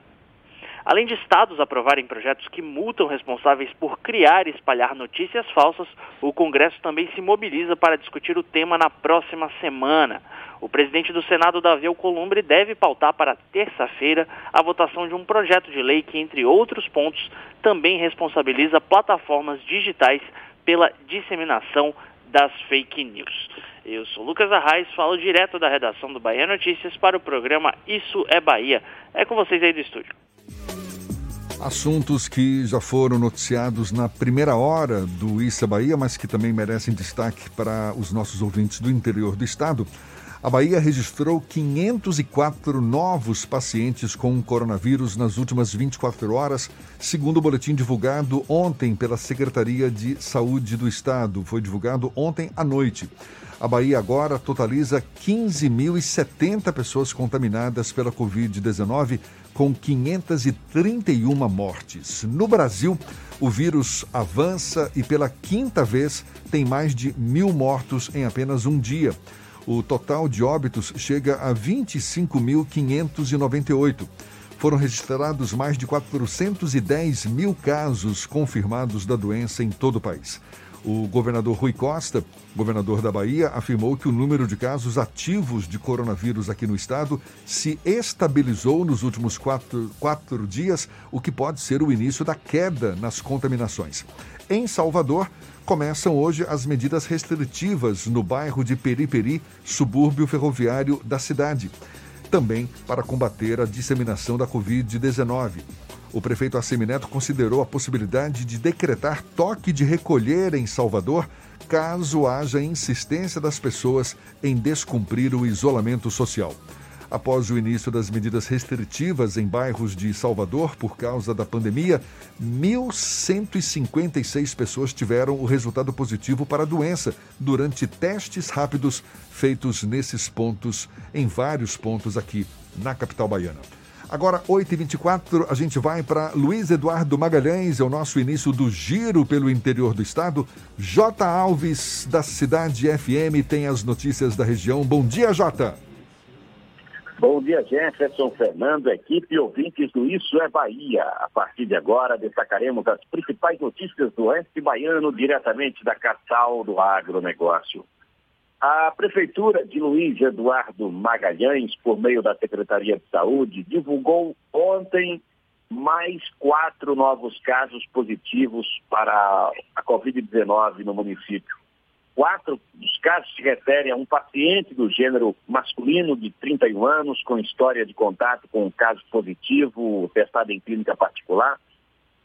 Além de estados aprovarem projetos que multam responsáveis por criar e espalhar notícias falsas, o Congresso também se mobiliza para discutir o tema na próxima semana. O presidente do Senado, Davi Alcolumbre, deve pautar para terça-feira a votação de um projeto de lei que, entre outros pontos, também responsabiliza plataformas digitais pela disseminação das fake news. Eu sou Lucas Arraes, falo direto da redação do Bahia Notícias para o programa Isso é Bahia. É com vocês aí do estúdio. Assuntos que já foram noticiados na primeira hora do Issa Bahia, mas que também merecem destaque para os nossos ouvintes do interior do estado. A Bahia registrou 504 novos pacientes com coronavírus nas últimas 24 horas, segundo o boletim divulgado ontem pela Secretaria de Saúde do Estado. Foi divulgado ontem à noite. A Bahia agora totaliza 15.070 pessoas contaminadas pela Covid-19, com 531 mortes. No Brasil, o vírus avança e pela quinta vez tem mais de mil mortos em apenas um dia. O total de óbitos chega a 25.598. Foram registrados mais de 410 mil casos confirmados da doença em todo o país. O governador Rui Costa, governador da Bahia, afirmou que o número de casos ativos de coronavírus aqui no estado se estabilizou nos últimos quatro, quatro dias, o que pode ser o início da queda nas contaminações. Em Salvador, começam hoje as medidas restritivas no bairro de Periperi, subúrbio ferroviário da cidade, também para combater a disseminação da Covid-19 o prefeito Assemineto considerou a possibilidade de decretar toque de recolher em Salvador caso haja insistência das pessoas em descumprir o isolamento social. Após o início das medidas restritivas em bairros de Salvador por causa da pandemia, 1.156 pessoas tiveram o resultado positivo para a doença durante testes rápidos feitos nesses pontos, em vários pontos aqui na capital baiana. Agora, 8h24, a gente vai para Luiz Eduardo Magalhães, é o nosso início do giro pelo interior do estado. J. Alves, da Cidade FM, tem as notícias da região. Bom dia, Jota. Bom dia, Jefferson, Fernando, equipe e ouvintes do Isso é Bahia. A partir de agora, destacaremos as principais notícias do Oeste Baiano, diretamente da capital do agronegócio. A Prefeitura de Luiz Eduardo Magalhães, por meio da Secretaria de Saúde, divulgou ontem mais quatro novos casos positivos para a Covid-19 no município. Quatro dos casos se referem a um paciente do gênero masculino de 31 anos, com história de contato com um caso positivo, testado em clínica particular.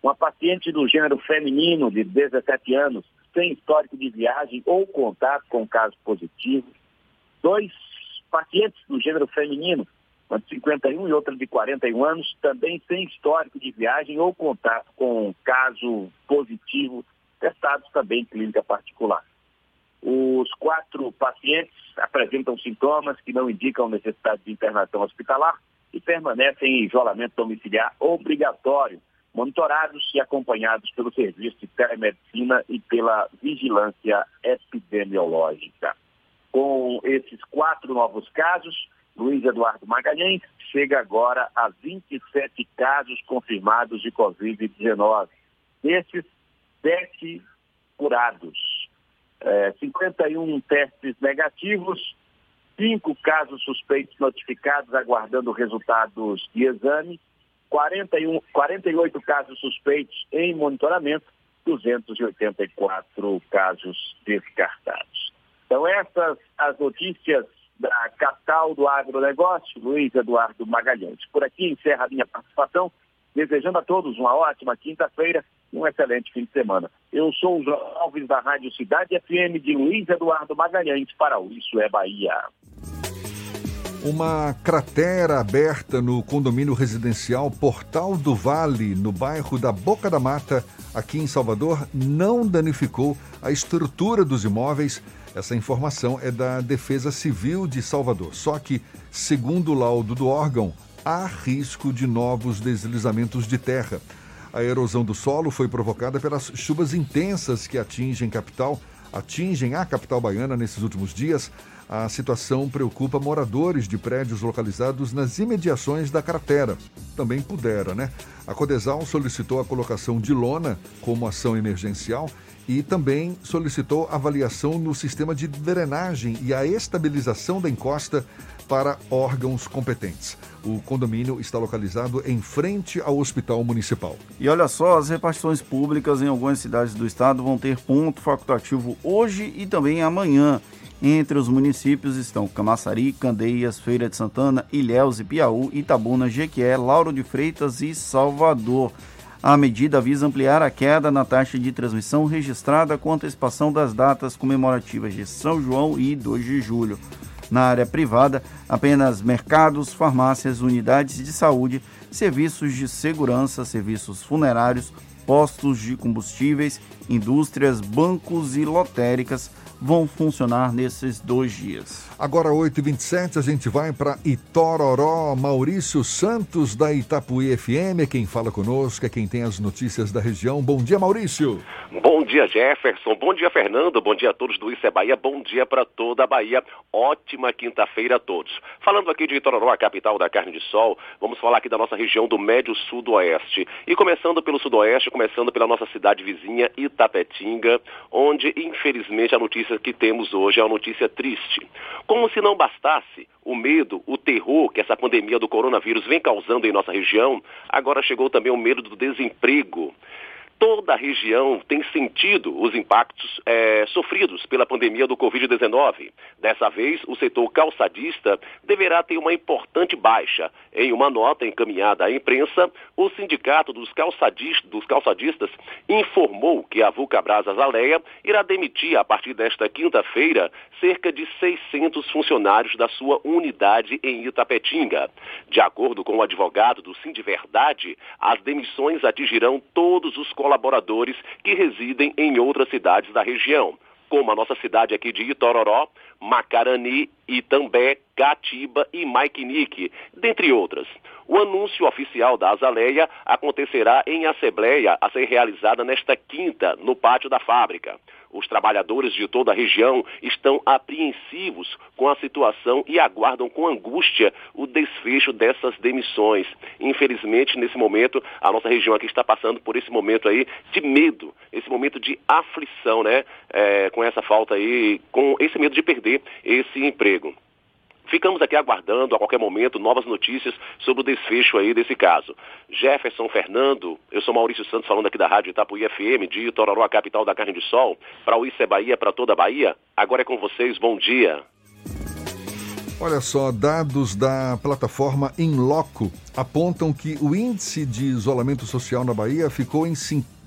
Uma paciente do gênero feminino de 17 anos, sem histórico de viagem ou contato com caso positivo. Dois pacientes do gênero feminino, uma de 51 e outra de 41 anos, também sem histórico de viagem ou contato com caso positivo, testados também em clínica particular. Os quatro pacientes apresentam sintomas que não indicam necessidade de internação hospitalar e permanecem em isolamento domiciliar obrigatório, monitorados e acompanhados pelo Serviço de Telemedicina e pela Vigilância Epidemiológica. Com esses quatro novos casos, Luiz Eduardo Magalhães chega agora a 27 casos confirmados de Covid-19. Desses, sete curados é, 51 testes negativos, cinco casos suspeitos notificados aguardando resultados de exame, 41, 48 casos suspeitos em monitoramento, 284 casos descartados. Então essas as notícias da capital do agronegócio, Luiz Eduardo Magalhães. Por aqui encerra a minha participação, desejando a todos uma ótima quinta-feira um excelente fim de semana. Eu sou o João Alves da Rádio Cidade FM de Luiz Eduardo Magalhães para o Isso é Bahia. Uma cratera aberta no condomínio residencial Portal do Vale, no bairro da Boca da Mata, aqui em Salvador, não danificou a estrutura dos imóveis. Essa informação é da Defesa Civil de Salvador. Só que, segundo o laudo do órgão, há risco de novos deslizamentos de terra. A erosão do solo foi provocada pelas chuvas intensas que atingem capital, atingem a capital baiana nesses últimos dias. A situação preocupa moradores de prédios localizados nas imediações da cratera. Também pudera, né? A Codesal solicitou a colocação de lona como ação emergencial e também solicitou avaliação no sistema de drenagem e a estabilização da encosta para órgãos competentes. O condomínio está localizado em frente ao Hospital Municipal. E olha só, as repartições públicas em algumas cidades do estado vão ter ponto facultativo hoje e também amanhã. Entre os municípios estão Camaçari, Candeias, Feira de Santana, Ilhéus e Piauí, Itabuna, Jequié, Lauro de Freitas e Salvador. A medida visa ampliar a queda na taxa de transmissão registrada com antecipação das datas comemorativas de São João e 2 de julho. Na área privada, apenas mercados, farmácias, unidades de saúde, serviços de segurança, serviços funerários, postos de combustíveis, indústrias, bancos e lotéricas vão funcionar nesses dois dias. Agora, 8h27, a gente vai para Itororó. Maurício Santos, da Itapuí FM, é quem fala conosco, é quem tem as notícias da região. Bom dia, Maurício. Bom dia, Jefferson. Bom dia, Fernando. Bom dia a todos do Isso é Bahia. Bom dia para toda a Bahia. Ótima quinta-feira a todos. Falando aqui de Itororó, a capital da carne de sol, vamos falar aqui da nossa região do Médio Sudoeste. E começando pelo Sudoeste, começando pela nossa cidade vizinha, Itapetinga, onde, infelizmente, a notícia que temos hoje é uma notícia triste. Como se não bastasse o medo, o terror que essa pandemia do coronavírus vem causando em nossa região, agora chegou também o medo do desemprego toda a região tem sentido os impactos é, sofridos pela pandemia do Covid-19. Dessa vez, o setor calçadista deverá ter uma importante baixa. Em uma nota encaminhada à imprensa, o Sindicato dos Calçadistas, dos calçadistas informou que a Vulcabras Azaleia irá demitir, a partir desta quinta-feira, cerca de 600 funcionários da sua unidade em Itapetinga. De acordo com o advogado do Sindiverdade, as demissões atingirão todos os colaboradores que residem em outras cidades da região, como a nossa cidade aqui de Itororó, Macarani, Itambé, Catiba e Maikinique, dentre outras. O anúncio oficial da Azaleia acontecerá em assembleia a ser realizada nesta quinta, no pátio da fábrica. Os trabalhadores de toda a região estão apreensivos com a situação e aguardam com angústia o desfecho dessas demissões. Infelizmente, nesse momento, a nossa região aqui está passando por esse momento aí de medo, esse momento de aflição, né? É, com essa falta aí, com esse medo de perder esse emprego. Ficamos aqui aguardando a qualquer momento novas notícias sobre o desfecho aí desse caso. Jefferson Fernando, eu sou Maurício Santos falando aqui da Rádio Itapuí FM, de Itororó, a capital da carne de sol, para o Isso é Bahia, para toda a Bahia. Agora é com vocês, bom dia. Olha só, dados da plataforma Inloco apontam que o índice de isolamento social na Bahia ficou em,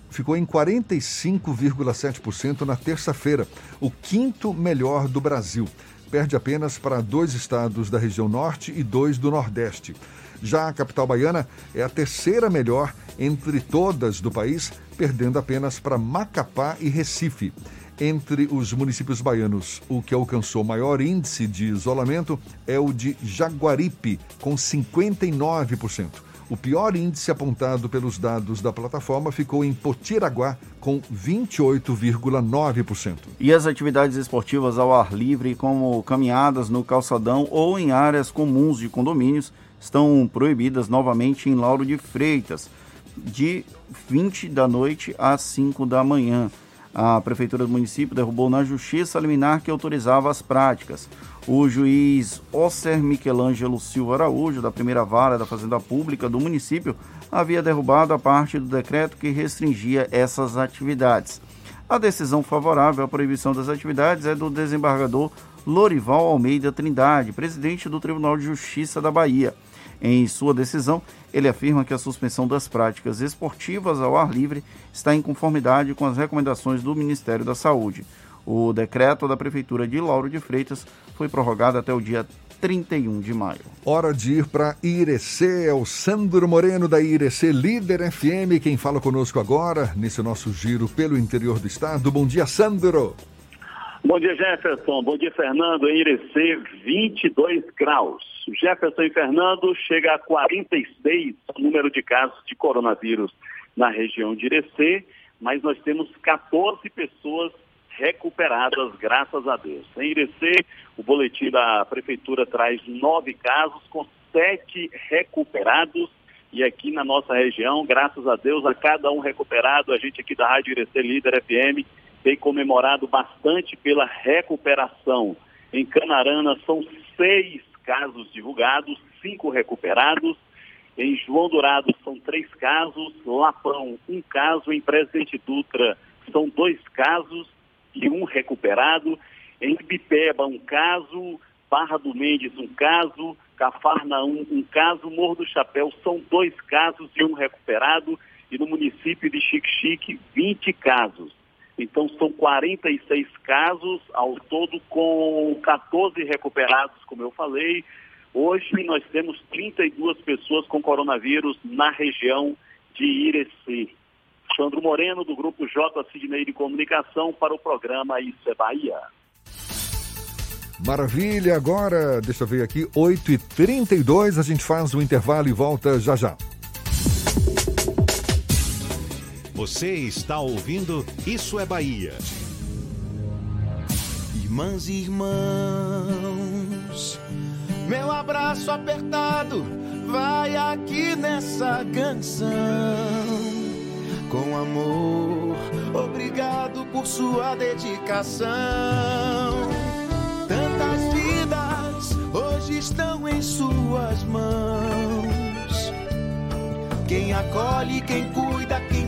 ficou em 45,7% na terça-feira, o quinto melhor do Brasil perde apenas para dois estados da região norte e dois do nordeste. Já a capital baiana é a terceira melhor entre todas do país, perdendo apenas para Macapá e Recife. Entre os municípios baianos, o que alcançou maior índice de isolamento é o de Jaguaripe, com 59%. O pior índice apontado pelos dados da plataforma ficou em Potiraguá, com 28,9%. E as atividades esportivas ao ar livre, como caminhadas no calçadão ou em áreas comuns de condomínios, estão proibidas novamente em Lauro de Freitas, de 20 da noite às 5 da manhã. A Prefeitura do município derrubou na Justiça a liminar que autorizava as práticas. O juiz Osser Michelangelo Silva Araújo, da primeira vara da Fazenda Pública do município, havia derrubado a parte do decreto que restringia essas atividades. A decisão favorável à proibição das atividades é do desembargador Lorival Almeida Trindade, presidente do Tribunal de Justiça da Bahia. Em sua decisão, ele afirma que a suspensão das práticas esportivas ao ar livre está em conformidade com as recomendações do Ministério da Saúde. O decreto da Prefeitura de Lauro de Freitas foi prorrogado até o dia 31 de maio. Hora de ir para Irecê, é o Sandro Moreno da Irecê, líder FM, quem fala conosco agora nesse nosso giro pelo interior do estado. Bom dia, Sandro. Bom dia, Jefferson. Bom dia, Fernando. Em Irecê, 22 graus. Jefferson e Fernando chega a 46 o número de casos de coronavírus na região de Irecê, mas nós temos 14 pessoas recuperadas, graças a Deus. Em Irecê, o boletim da Prefeitura traz nove casos, com sete recuperados. E aqui na nossa região, graças a Deus, a cada um recuperado, a gente aqui da Rádio Irecê Líder FM tem comemorado bastante pela recuperação. Em Canarana são seis casos divulgados, cinco recuperados. Em João Dourado são três casos, Lapão um caso, em Presidente Dutra são dois casos e um recuperado. Em Bipeba, um caso. Barra do Mendes, um caso. Cafarnaum, um caso. Morro do Chapéu, são dois casos e um recuperado. E no município de Xique-Xique, 20 casos. Então, são 46 casos, ao todo com 14 recuperados, como eu falei. Hoje, nós temos 32 pessoas com coronavírus na região de Irecê. Sandro Moreno, do Grupo J. Sidney de Comunicação, para o programa Isso é Bahia. Maravilha, agora, deixa eu ver aqui, 8h32, a gente faz o intervalo e volta já já. Você está ouvindo Isso é Bahia. Irmãs e irmãos, meu abraço apertado vai aqui nessa canção com amor. Obrigado por sua dedicação. Tantas vidas hoje estão em suas mãos. Quem acolhe, quem cuida, quem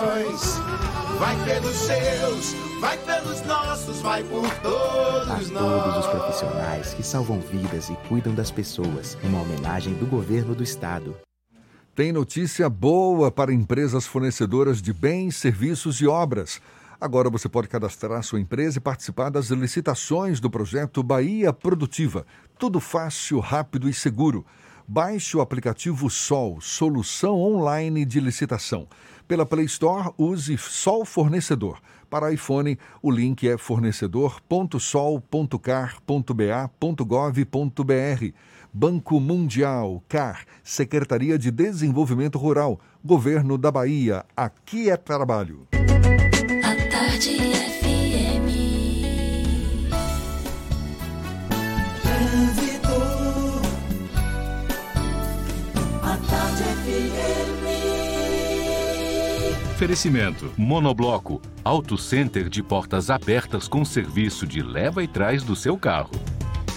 Vai pelos seus, vai pelos nossos, vai por todos a nós. todos os profissionais que salvam vidas e cuidam das pessoas, uma homenagem do governo do estado. Tem notícia boa para empresas fornecedoras de bens, serviços e obras. Agora você pode cadastrar sua empresa e participar das licitações do projeto Bahia Produtiva. Tudo fácil, rápido e seguro. Baixe o aplicativo Sol, solução online de licitação. Pela Play Store, use Sol Fornecedor. Para iPhone, o link é fornecedor.sol.car.ba.gov.br. Banco Mundial, CAR, Secretaria de Desenvolvimento Rural, Governo da Bahia. Aqui é trabalho. Oferecimento: Monobloco, Auto Center de portas abertas com serviço de leva e trás do seu carro.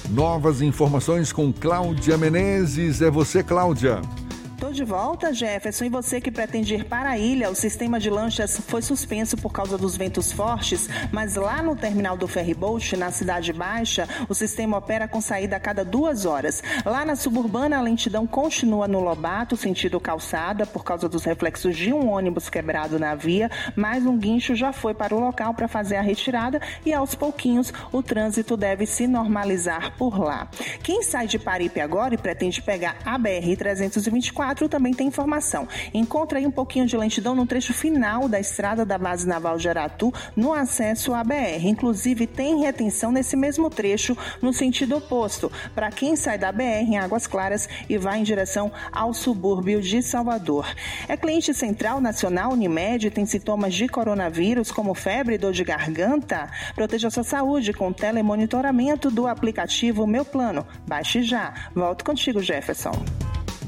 Novas informações com Cláudia Menezes. É você, Cláudia. Tô de volta, Jefferson. E você que pretende ir para a ilha, o sistema de lanchas foi suspenso por causa dos ventos fortes, mas lá no terminal do Ferryboat, na Cidade Baixa, o sistema opera com saída a cada duas horas. Lá na suburbana, a lentidão continua no Lobato, sentido calçada, por causa dos reflexos de um ônibus quebrado na via, mas um guincho já foi para o local para fazer a retirada e aos pouquinhos o trânsito deve se normalizar por lá. Quem sai de Paripe agora e pretende pegar a BR-324 também tem informação. Encontra aí um pouquinho de lentidão no trecho final da estrada da base naval de Aratu, no acesso à BR. Inclusive, tem retenção nesse mesmo trecho no sentido oposto, para quem sai da BR em Águas Claras e vai em direção ao subúrbio de Salvador. É cliente central nacional Unimed tem sintomas de coronavírus, como febre e dor de garganta? Proteja sua saúde com telemonitoramento do aplicativo Meu Plano. Baixe já. Volto contigo, Jefferson.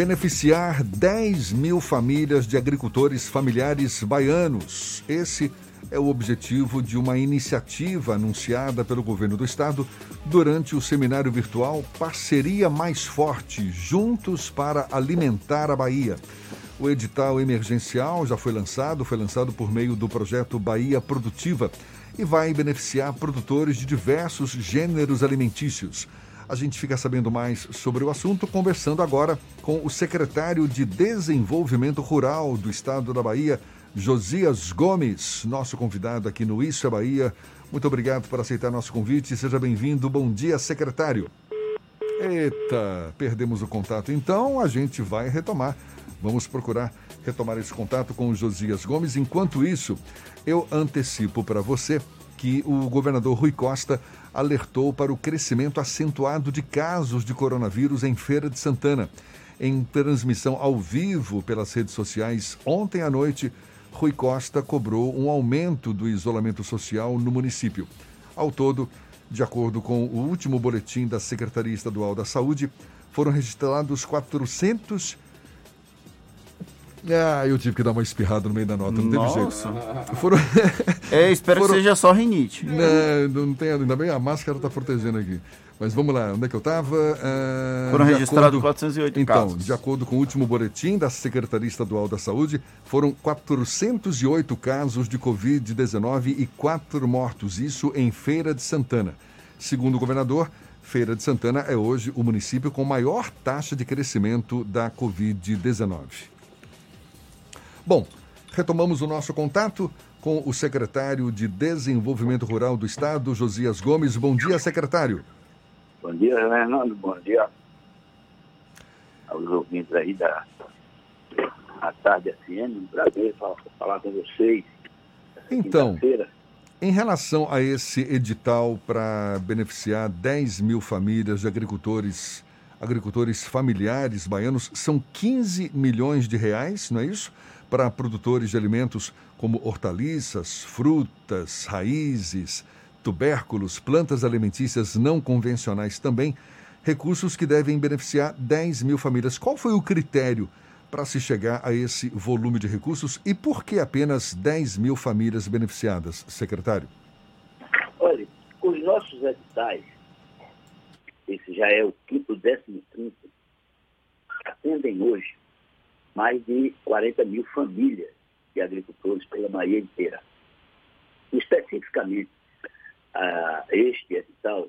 Beneficiar 10 mil famílias de agricultores familiares baianos. Esse é o objetivo de uma iniciativa anunciada pelo governo do estado durante o seminário virtual Parceria Mais Forte Juntos para Alimentar a Bahia. O edital emergencial já foi lançado, foi lançado por meio do projeto Bahia Produtiva e vai beneficiar produtores de diversos gêneros alimentícios. A gente fica sabendo mais sobre o assunto conversando agora com o secretário de Desenvolvimento Rural do Estado da Bahia, Josias Gomes, nosso convidado aqui no Isso é Bahia. Muito obrigado por aceitar nosso convite. Seja bem-vindo. Bom dia, secretário. Eita, perdemos o contato. Então a gente vai retomar. Vamos procurar retomar esse contato com o Josias Gomes. Enquanto isso, eu antecipo para você que o governador Rui Costa alertou para o crescimento acentuado de casos de coronavírus em Feira de Santana. Em transmissão ao vivo pelas redes sociais ontem à noite, Rui Costa cobrou um aumento do isolamento social no município. Ao todo, de acordo com o último boletim da Secretaria Estadual da Saúde, foram registrados 400 ah, eu tive que dar uma espirrada no meio da nota, não Nossa. teve jeito. Foram... É, espero que seja só rinite. Não, não tem, ainda bem a máscara está protegendo aqui. Mas vamos lá, onde é que eu estava? Foram registrados 408 então, casos. de acordo com o último boletim da Secretaria Estadual da Saúde, foram 408 casos de Covid-19 e 4 mortos, isso em Feira de Santana. Segundo o governador, Feira de Santana é hoje o município com maior taxa de crescimento da Covid-19. Bom, retomamos o nosso contato com o secretário de Desenvolvimento Rural do Estado, Josias Gomes. Bom dia, secretário. Bom dia, Fernando. Bom dia aos ouvintes aí da Tarde FM. Um prazer falar, falar com vocês. Então, em relação a esse edital para beneficiar 10 mil famílias de agricultores, agricultores familiares baianos, são 15 milhões de reais, não é isso? Para produtores de alimentos como hortaliças, frutas, raízes, tubérculos, plantas alimentícias não convencionais também, recursos que devem beneficiar 10 mil famílias. Qual foi o critério para se chegar a esse volume de recursos e por que apenas 10 mil famílias beneficiadas, secretário? Olha, os nossos editais, esse já é o quinto, décimo quinto, atendem hoje mais de 40 mil famílias de agricultores pela Bahia inteira. Especificamente, ah, este edital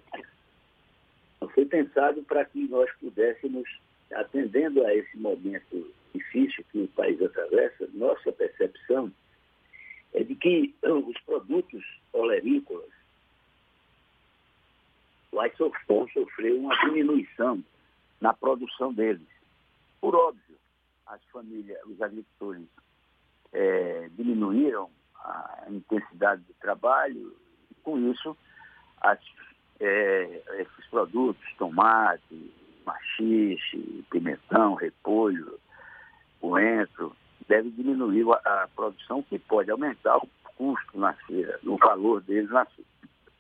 foi pensado para que nós pudéssemos, atendendo a esse momento difícil que o país atravessa, nossa percepção é de que os produtos olerícolas vão sofrer uma diminuição na produção deles. Por óbvio, as famílias, os agricultores é, diminuíram a intensidade de trabalho e, com isso, as, é, esses produtos, tomate, machixe, pimentão, repolho, coentro, deve diminuir a, a, produção, que pode aumentar o custo na feira, o valor deles na,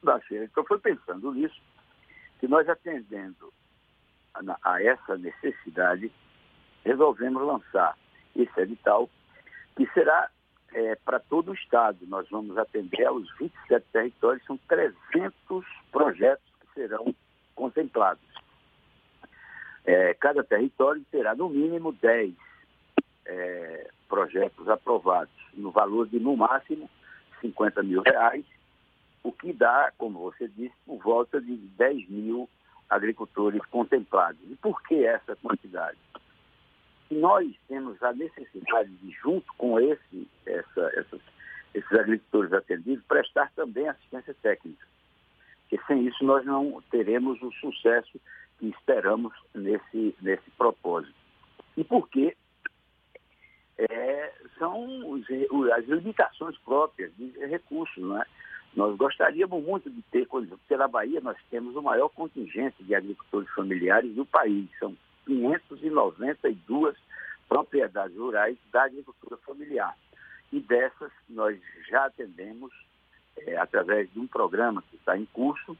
na feira. Então, foi pensando nisso que nós atendendo a, a essa necessidade, resolvemos lançar esse edital, que será é, para todo o Estado. Nós vamos atender aos 27 territórios, são 300 projetos que serão contemplados. É, cada território terá no mínimo 10 é, projetos aprovados, no valor de no máximo 50 mil reais, o que dá, como você disse, por volta de 10 mil agricultores contemplados. E por que essa quantidade? Nós temos a necessidade de, junto com esse, essa, essas, esses agricultores atendidos, prestar também assistência técnica. Porque sem isso nós não teremos o sucesso que esperamos nesse, nesse propósito. E por quê? É, são os, as limitações próprias de recursos, é? Nós gostaríamos muito de ter, porque na Bahia nós temos o maior contingente de agricultores familiares do país. São 592 propriedades rurais da agricultura familiar. E dessas nós já atendemos, é, através de um programa que está em curso,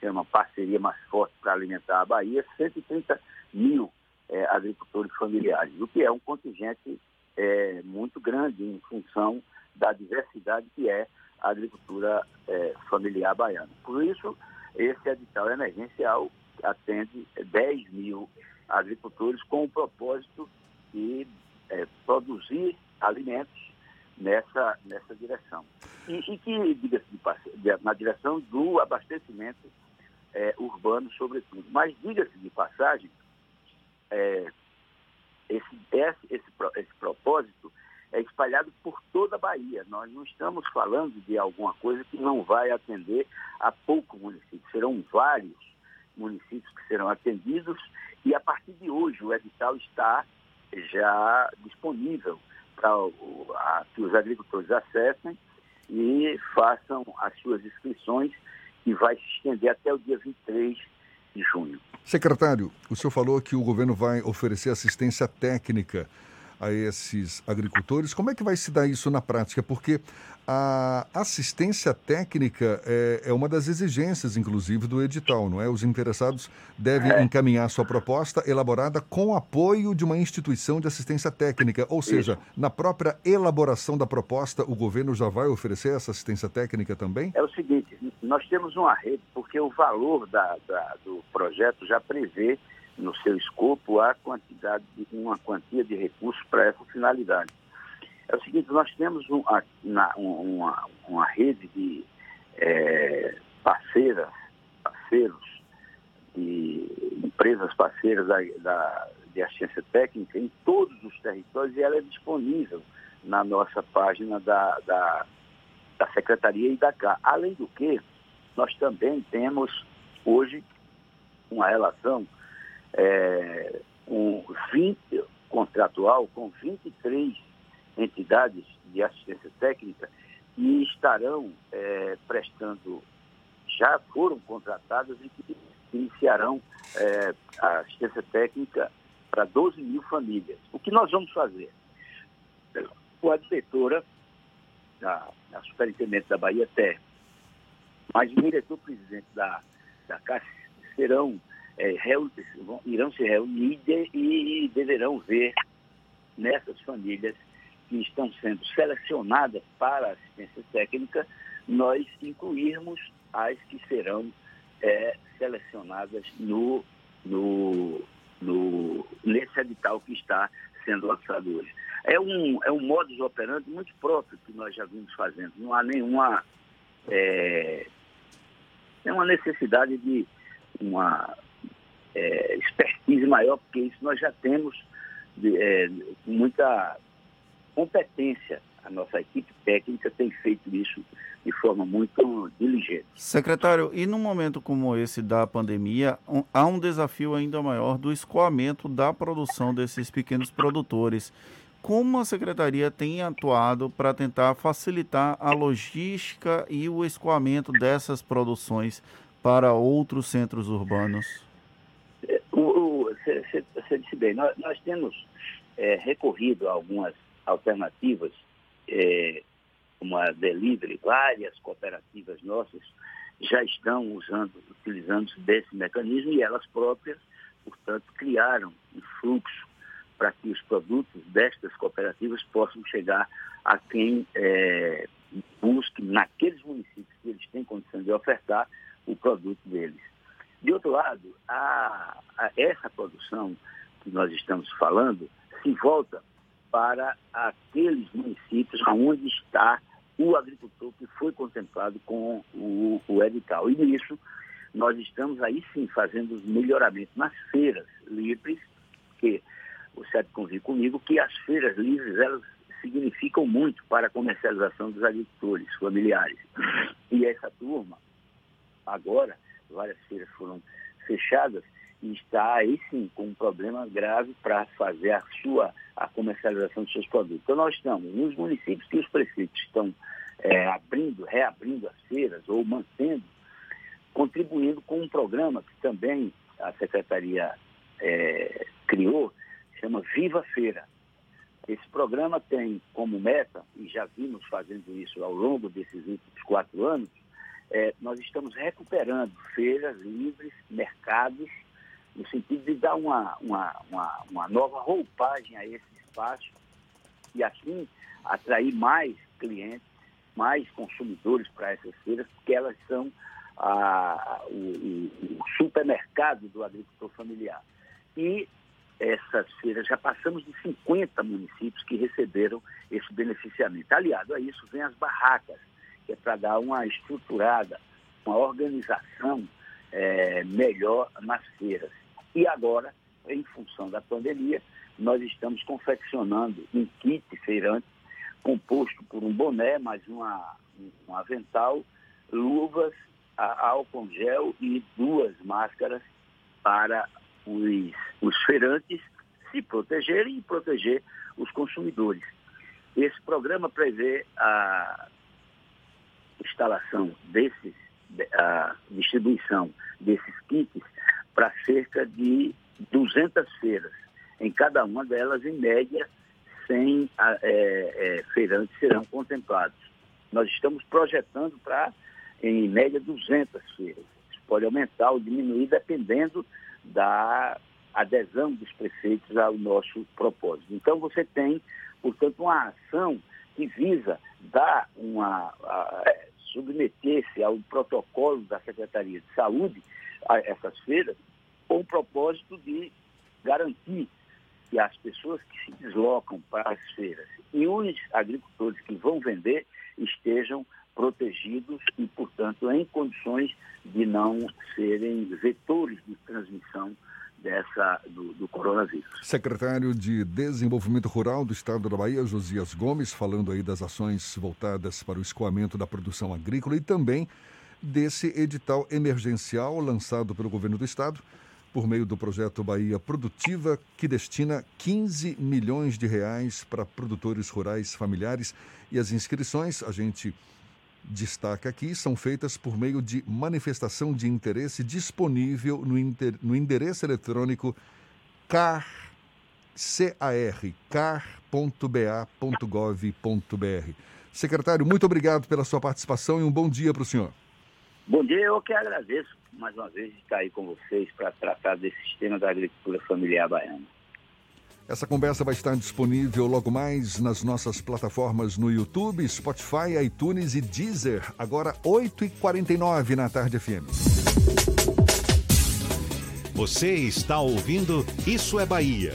chama Parceria Mais Forte para Alimentar a Bahia, 130 mil é, agricultores familiares, o que é um contingente é, muito grande em função da diversidade que é a agricultura é, familiar baiana. Por isso, esse edital emergencial atende 10 mil agricultores com o propósito de é, produzir alimentos nessa, nessa direção. E, e que, diga-se na direção do abastecimento é, urbano, sobretudo. Mas, diga-se de passagem, é, esse, esse, esse, esse propósito é espalhado por toda a Bahia. Nós não estamos falando de alguma coisa que não vai atender a pouco município. Serão vários municípios que serão atendidos e a partir de hoje o edital está já disponível para que os agricultores acessem e façam as suas inscrições que vai se estender até o dia 23 de junho. Secretário, o senhor falou que o governo vai oferecer assistência técnica a esses agricultores. Como é que vai se dar isso na prática? Porque a assistência técnica é, é uma das exigências, inclusive, do edital, não é? Os interessados devem é. encaminhar sua proposta elaborada com apoio de uma instituição de assistência técnica. Ou seja, isso. na própria elaboração da proposta, o governo já vai oferecer essa assistência técnica também? É o seguinte, nós temos uma rede, porque o valor da, da, do projeto já prevê no seu escopo a quantidade de, uma quantia de recursos para essa finalidade. É o seguinte, nós temos um, a, na, uma, uma rede de é, parceiras, parceiros, de empresas parceiras da, da, de assistência técnica em todos os territórios e ela é disponível na nossa página da, da, da Secretaria e da CA. Além do que, nós também temos hoje uma relação é, com 20, contratual com 23 entidades de assistência técnica e estarão é, prestando, já foram contratadas e que iniciarão é, a assistência técnica para 12 mil famílias. O que nós vamos fazer? A diretora, da, a superintendente da Bahia Terra, mas o diretor-presidente da, da Caixa serão é, irão se reunir e, e deverão ver nessas famílias que estão sendo selecionadas para assistência técnica, nós incluirmos as que serão é, selecionadas no, no, no, nesse edital que está sendo lançado hoje. É um, é um modus operandi muito próprio que nós já vimos fazendo. Não há nenhuma, é, nenhuma necessidade de uma é, expertise maior, porque isso nós já temos é, muita competência. A nossa equipe técnica tem feito isso de forma muito diligente. Secretário, e num momento como esse da pandemia, um, há um desafio ainda maior do escoamento da produção desses pequenos produtores. Como a secretaria tem atuado para tentar facilitar a logística e o escoamento dessas produções para outros centros urbanos? Você disse bem, nós, nós temos é, recorrido a algumas alternativas é, uma delivery, várias cooperativas nossas já estão usando, utilizando desse mecanismo e elas próprias, portanto, criaram um fluxo para que os produtos destas cooperativas possam chegar a quem é, busque naqueles municípios que eles têm condição de ofertar o produto deles. De outro lado, a, a essa produção que nós estamos falando se volta para aqueles municípios onde está o agricultor que foi contemplado com o, o edital. E nisso, nós estamos aí sim fazendo os melhoramentos nas feiras livres, que o Sérgio convive comigo, que as feiras livres, elas significam muito para a comercialização dos agricultores familiares. E essa turma, agora, várias feiras foram fechadas, e está aí sim com um problema grave para fazer a sua a comercialização dos seus produtos. Então nós estamos nos municípios que os prefeitos estão é, abrindo, reabrindo as feiras ou mantendo, contribuindo com um programa que também a secretaria é, criou, chama Viva Feira. Esse programa tem como meta, e já vimos fazendo isso ao longo desses últimos quatro anos, é, nós estamos recuperando feiras livres, mercados, no sentido de dar uma, uma, uma, uma nova roupagem a esse espaço e assim atrair mais clientes, mais consumidores para essas feiras, porque elas são a, o, o, supermercado do agricultor familiar. E essas feiras, já passamos de 50 municípios que receberam esse beneficiamento. Aliado a isso, vem as barracas, que é para dar uma estruturada, uma organização é, melhor nas feiras. E agora, em função da pandemia, nós estamos confeccionando um kit feirante composto por um boné, mais uma, um avental, luvas, álcool gel e duas máscaras para os, os feirantes se protegerem e proteger os consumidores. Esse programa prevê a instalação desses, a distribuição desses kits para cerca de 200 feiras. Em cada uma delas, em média, 100 é, é, feirantes serão contemplados. Nós estamos projetando para, em média, 200 feiras. Isso pode aumentar ou diminuir dependendo da adesão dos prefeitos ao nosso propósito. Então, você tem, portanto, uma ação que visa dar uma. submeter-se ao protocolo da Secretaria de Saúde a essas feiras com o propósito de garantir que as pessoas que se deslocam para as feiras e os agricultores que vão vender estejam protegidos e, portanto, em condições de não serem vetores de transmissão dessa, do, do, coronavírus. Secretário de Desenvolvimento Rural do Estado da Bahia, Josias Gomes, falando aí das ações voltadas para o escoamento da produção agrícola e também desse edital emergencial lançado pelo governo do estado por meio do projeto Bahia Produtiva, que destina 15 milhões de reais para produtores rurais familiares. E as inscrições, a gente destaca aqui, são feitas por meio de manifestação de interesse disponível no, inter, no endereço eletrônico car, car.ba.gov.br. Secretário, muito obrigado pela sua participação e um bom dia para o senhor. Bom dia, eu que agradeço mais uma vez estar aí com vocês para tratar desse sistema da agricultura familiar baiana. Essa conversa vai estar disponível logo mais nas nossas plataformas no YouTube, Spotify, iTunes e Deezer, agora 8h49 na Tarde FM. Você está ouvindo Isso é Bahia.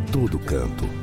todo canto.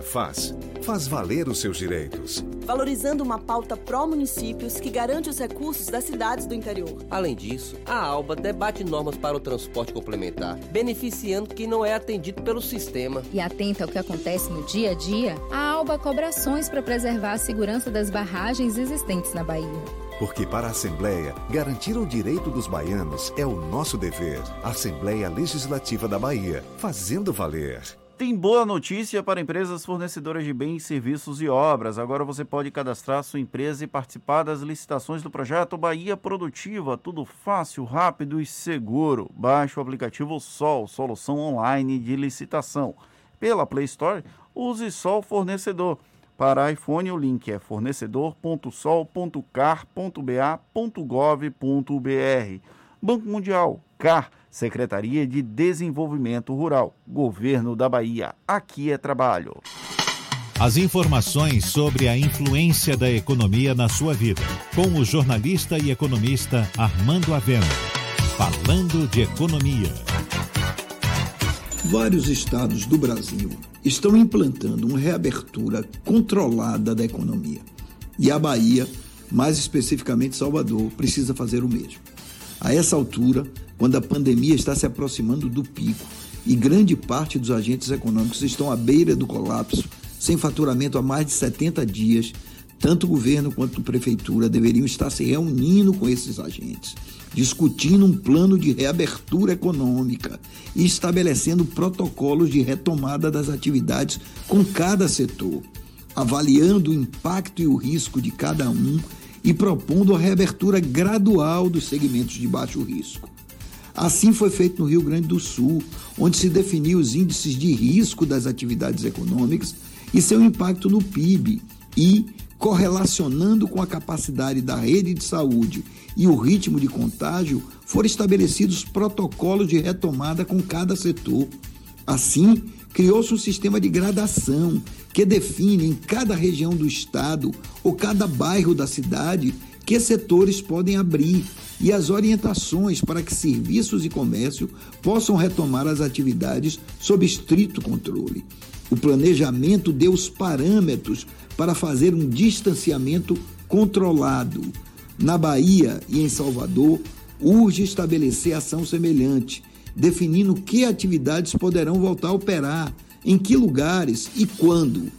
faz? Faz valer os seus direitos. Valorizando uma pauta pró-municípios que garante os recursos das cidades do interior. Além disso, a ALBA debate normas para o transporte complementar, beneficiando quem não é atendido pelo sistema. E atenta ao que acontece no dia a dia, a ALBA cobra ações para preservar a segurança das barragens existentes na Bahia. Porque para a Assembleia, garantir o direito dos baianos é o nosso dever. Assembleia Legislativa da Bahia, fazendo valer. Tem boa notícia para empresas fornecedoras de bens, serviços e obras. Agora você pode cadastrar sua empresa e participar das licitações do projeto Bahia Produtiva. Tudo fácil, rápido e seguro. Baixe o aplicativo Sol, solução online de licitação. Pela Play Store, use Sol Fornecedor. Para iPhone, o link é fornecedor.sol.car.ba.gov.br. Banco Mundial, CAR, Secretaria de Desenvolvimento Rural, Governo da Bahia. Aqui é trabalho. As informações sobre a influência da economia na sua vida, com o jornalista e economista Armando Avena. Falando de economia. Vários estados do Brasil estão implantando uma reabertura controlada da economia. E a Bahia, mais especificamente Salvador, precisa fazer o mesmo. A essa altura, quando a pandemia está se aproximando do pico e grande parte dos agentes econômicos estão à beira do colapso, sem faturamento há mais de 70 dias, tanto o governo quanto a prefeitura deveriam estar se reunindo com esses agentes discutindo um plano de reabertura econômica e estabelecendo protocolos de retomada das atividades com cada setor, avaliando o impacto e o risco de cada um e propondo a reabertura gradual dos segmentos de baixo risco. Assim foi feito no Rio Grande do Sul, onde se definiu os índices de risco das atividades econômicas e seu impacto no PIB e correlacionando com a capacidade da rede de saúde e o ritmo de contágio, foram estabelecidos protocolos de retomada com cada setor. Assim, criou-se um sistema de gradação que define em cada região do estado ou cada bairro da cidade que setores podem abrir e as orientações para que serviços e comércio possam retomar as atividades sob estrito controle. O planejamento deu os parâmetros para fazer um distanciamento controlado. Na Bahia e em Salvador, urge estabelecer ação semelhante, definindo que atividades poderão voltar a operar, em que lugares e quando.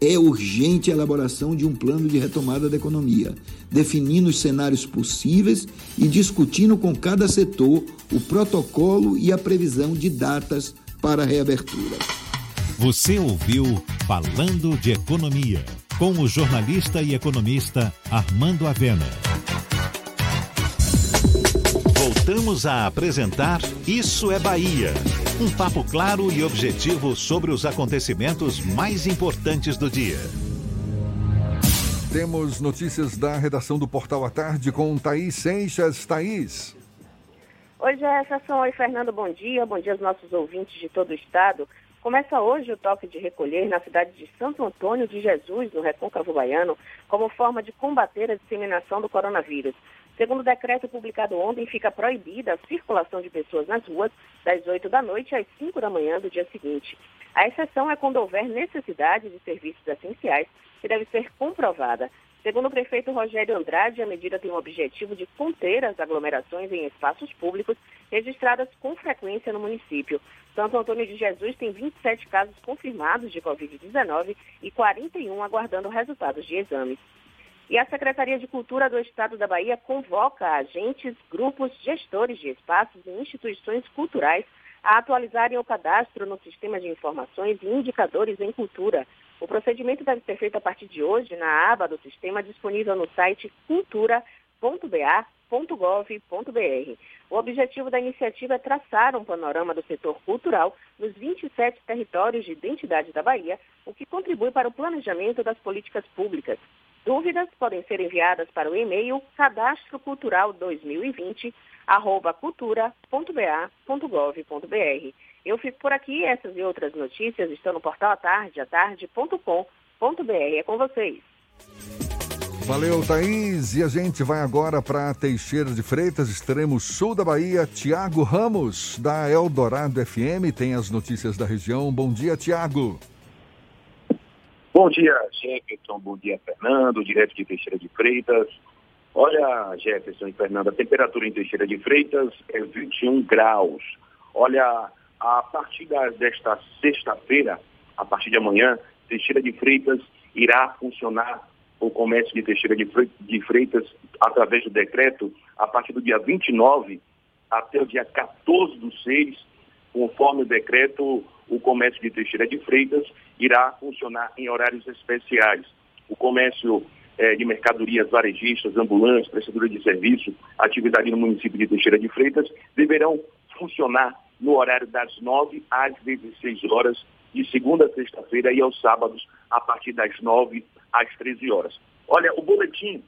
É urgente a elaboração de um plano de retomada da economia, definindo os cenários possíveis e discutindo com cada setor o protocolo e a previsão de datas para a reabertura. Você ouviu Falando de Economia, com o jornalista e economista Armando Avena. Voltamos a apresentar Isso é Bahia. Um papo claro e objetivo sobre os acontecimentos mais importantes do dia. Temos notícias da redação do Portal à Tarde com Thaís Seixas. Thaís. Oi, Jefferson. Oi, Fernando. Bom dia. Bom dia aos nossos ouvintes de todo o estado. Começa hoje o toque de recolher na cidade de Santo Antônio de Jesus, no Recôncavo Baiano, como forma de combater a disseminação do coronavírus. Segundo o decreto publicado ontem, fica proibida a circulação de pessoas nas ruas das 8 da noite às 5 da manhã do dia seguinte. A exceção é quando houver necessidade de serviços essenciais, que deve ser comprovada. Segundo o prefeito Rogério Andrade, a medida tem o objetivo de conter as aglomerações em espaços públicos registradas com frequência no município. Santo Antônio de Jesus tem 27 casos confirmados de Covid-19 e 41 aguardando resultados de exames. E a Secretaria de Cultura do Estado da Bahia convoca agentes, grupos, gestores de espaços e instituições culturais a atualizarem o cadastro no Sistema de Informações e Indicadores em Cultura. O procedimento deve ser feito a partir de hoje na aba do sistema disponível no site cultura.ba.gov.br. O objetivo da iniciativa é traçar um panorama do setor cultural nos 27 territórios de identidade da Bahia, o que contribui para o planejamento das políticas públicas. Dúvidas podem ser enviadas para o e-mail cadastrocultural2020 arroba cultura.ba.gov.br. Eu fico por aqui, essas e outras notícias estão no portal atardeatarde.com.br. É com vocês. Valeu, Thaís. E a gente vai agora para Teixeira de Freitas, extremo sul da Bahia. Tiago Ramos, da Eldorado FM, tem as notícias da região. Bom dia, Tiago. Bom dia, Jefferson. Bom dia, Fernando, direto de Teixeira de Freitas. Olha, Jefferson e Fernando, a temperatura em Teixeira de Freitas é 21 graus. Olha, a partir desta sexta-feira, a partir de amanhã, Teixeira de Freitas irá funcionar o comércio de Teixeira de Freitas através do decreto a partir do dia 29 até o dia 14 do 6, conforme o decreto, o comércio de Teixeira de Freitas irá funcionar em horários especiais. O comércio é, de mercadorias varejistas, ambulantes, prestadores de serviço, atividade no município de Teixeira de Freitas, deverão funcionar no horário das 9 às 16 horas, de segunda a sexta-feira e aos sábados, a partir das 9 às 13 horas. Olha, o boletim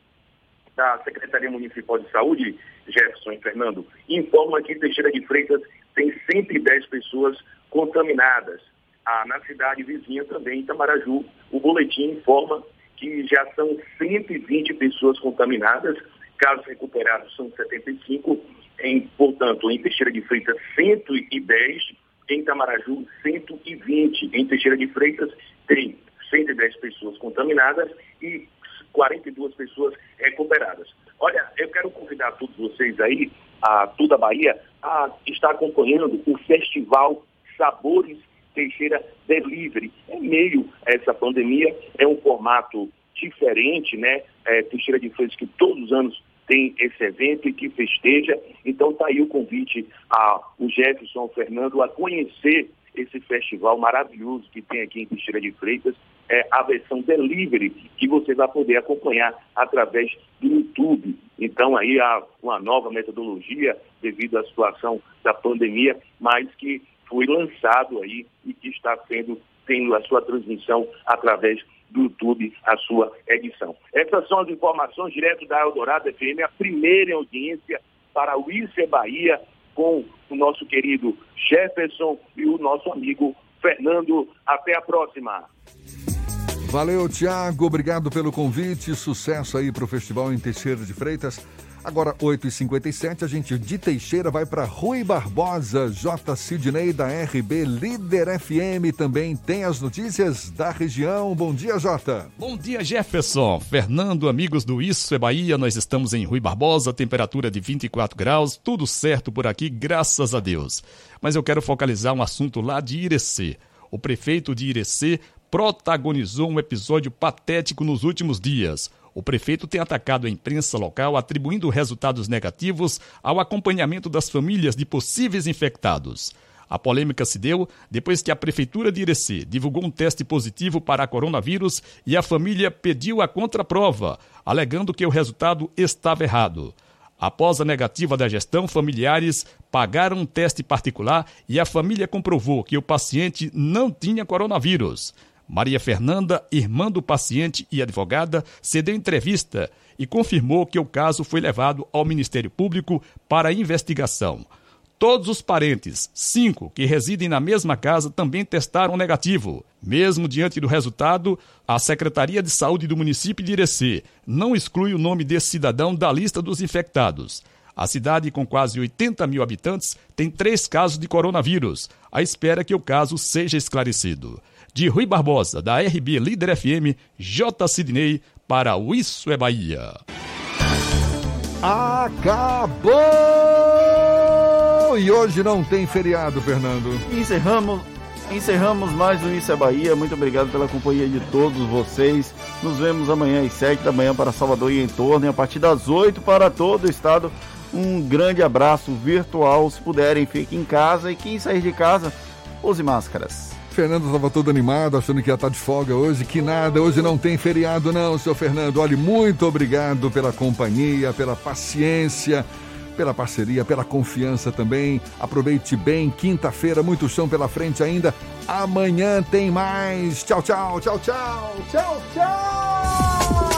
da Secretaria Municipal de Saúde, Jefferson e Fernando, informa que Teixeira de Freitas tem 110 pessoas contaminadas. Ah, na cidade vizinha também, Itamaraju, o boletim informa que já são 120 pessoas contaminadas, casos recuperados são 75, em, portanto, em Teixeira de Freitas 110, em Itamaraju 120. Em Teixeira de Freitas tem 110 pessoas contaminadas e 42 pessoas recuperadas. Olha, eu quero convidar todos vocês aí, a toda a Bahia, a estar acompanhando o Festival Sabores Teixeira Delivery. Em meio a essa pandemia, é um formato diferente, né? É, Teixeira de Freitas que todos os anos tem esse evento e que festeja. Então está aí o convite ao Jefferson, ao Fernando, a conhecer esse festival maravilhoso que tem aqui em Teixeira de Freitas, é a versão delivery, que você vai poder acompanhar através do YouTube. Então aí há uma nova metodologia devido à situação da pandemia, mas que foi lançado aí e que está sendo tendo a sua transmissão através do YouTube, a sua edição. Essas são as informações direto da Eldorado FM, a primeira audiência para o Isso Bahia, com o nosso querido Jefferson e o nosso amigo Fernando. Até a próxima. Valeu, Tiago. Obrigado pelo convite. Sucesso aí para o Festival em Teixeira de Freitas. Agora, 8h57, a gente de Teixeira vai para Rui Barbosa, J. Sidney da RB Líder FM também tem as notícias da região. Bom dia, Jota. Bom dia, Jefferson. Fernando, amigos do Isso é Bahia, nós estamos em Rui Barbosa, temperatura de 24 graus, tudo certo por aqui, graças a Deus. Mas eu quero focalizar um assunto lá de Irecê. O prefeito de Irecê protagonizou um episódio patético nos últimos dias o prefeito tem atacado a imprensa local atribuindo resultados negativos ao acompanhamento das famílias de possíveis infectados. A polêmica se deu depois que a Prefeitura de Irecê divulgou um teste positivo para coronavírus e a família pediu a contraprova, alegando que o resultado estava errado. Após a negativa da gestão, familiares pagaram um teste particular e a família comprovou que o paciente não tinha coronavírus. Maria Fernanda, irmã do paciente e advogada, cedeu entrevista e confirmou que o caso foi levado ao Ministério Público para investigação. Todos os parentes, cinco que residem na mesma casa, também testaram negativo. Mesmo diante do resultado, a Secretaria de Saúde do município de Irecê não exclui o nome desse cidadão da lista dos infectados. A cidade, com quase 80 mil habitantes, tem três casos de coronavírus, à espera que o caso seja esclarecido. De Rui Barbosa, da RB Líder FM, J. Sidney, para o Isso é Bahia. Acabou! E hoje não tem feriado, Fernando. Encerramos, encerramos mais um Isso é Bahia. Muito obrigado pela companhia de todos vocês. Nos vemos amanhã às 7 da manhã para Salvador e em torno, e a partir das 8 para todo o estado. Um grande abraço virtual. Se puderem, fiquem em casa. E quem sair de casa, use máscaras. Fernando estava todo animado, achando que ia estar de folga hoje. Que nada, hoje não tem feriado, não, seu Fernando. Olha, muito obrigado pela companhia, pela paciência, pela parceria, pela confiança também. Aproveite bem, quinta-feira, muito chão pela frente ainda. Amanhã tem mais. Tchau, tchau, tchau, tchau, tchau, tchau.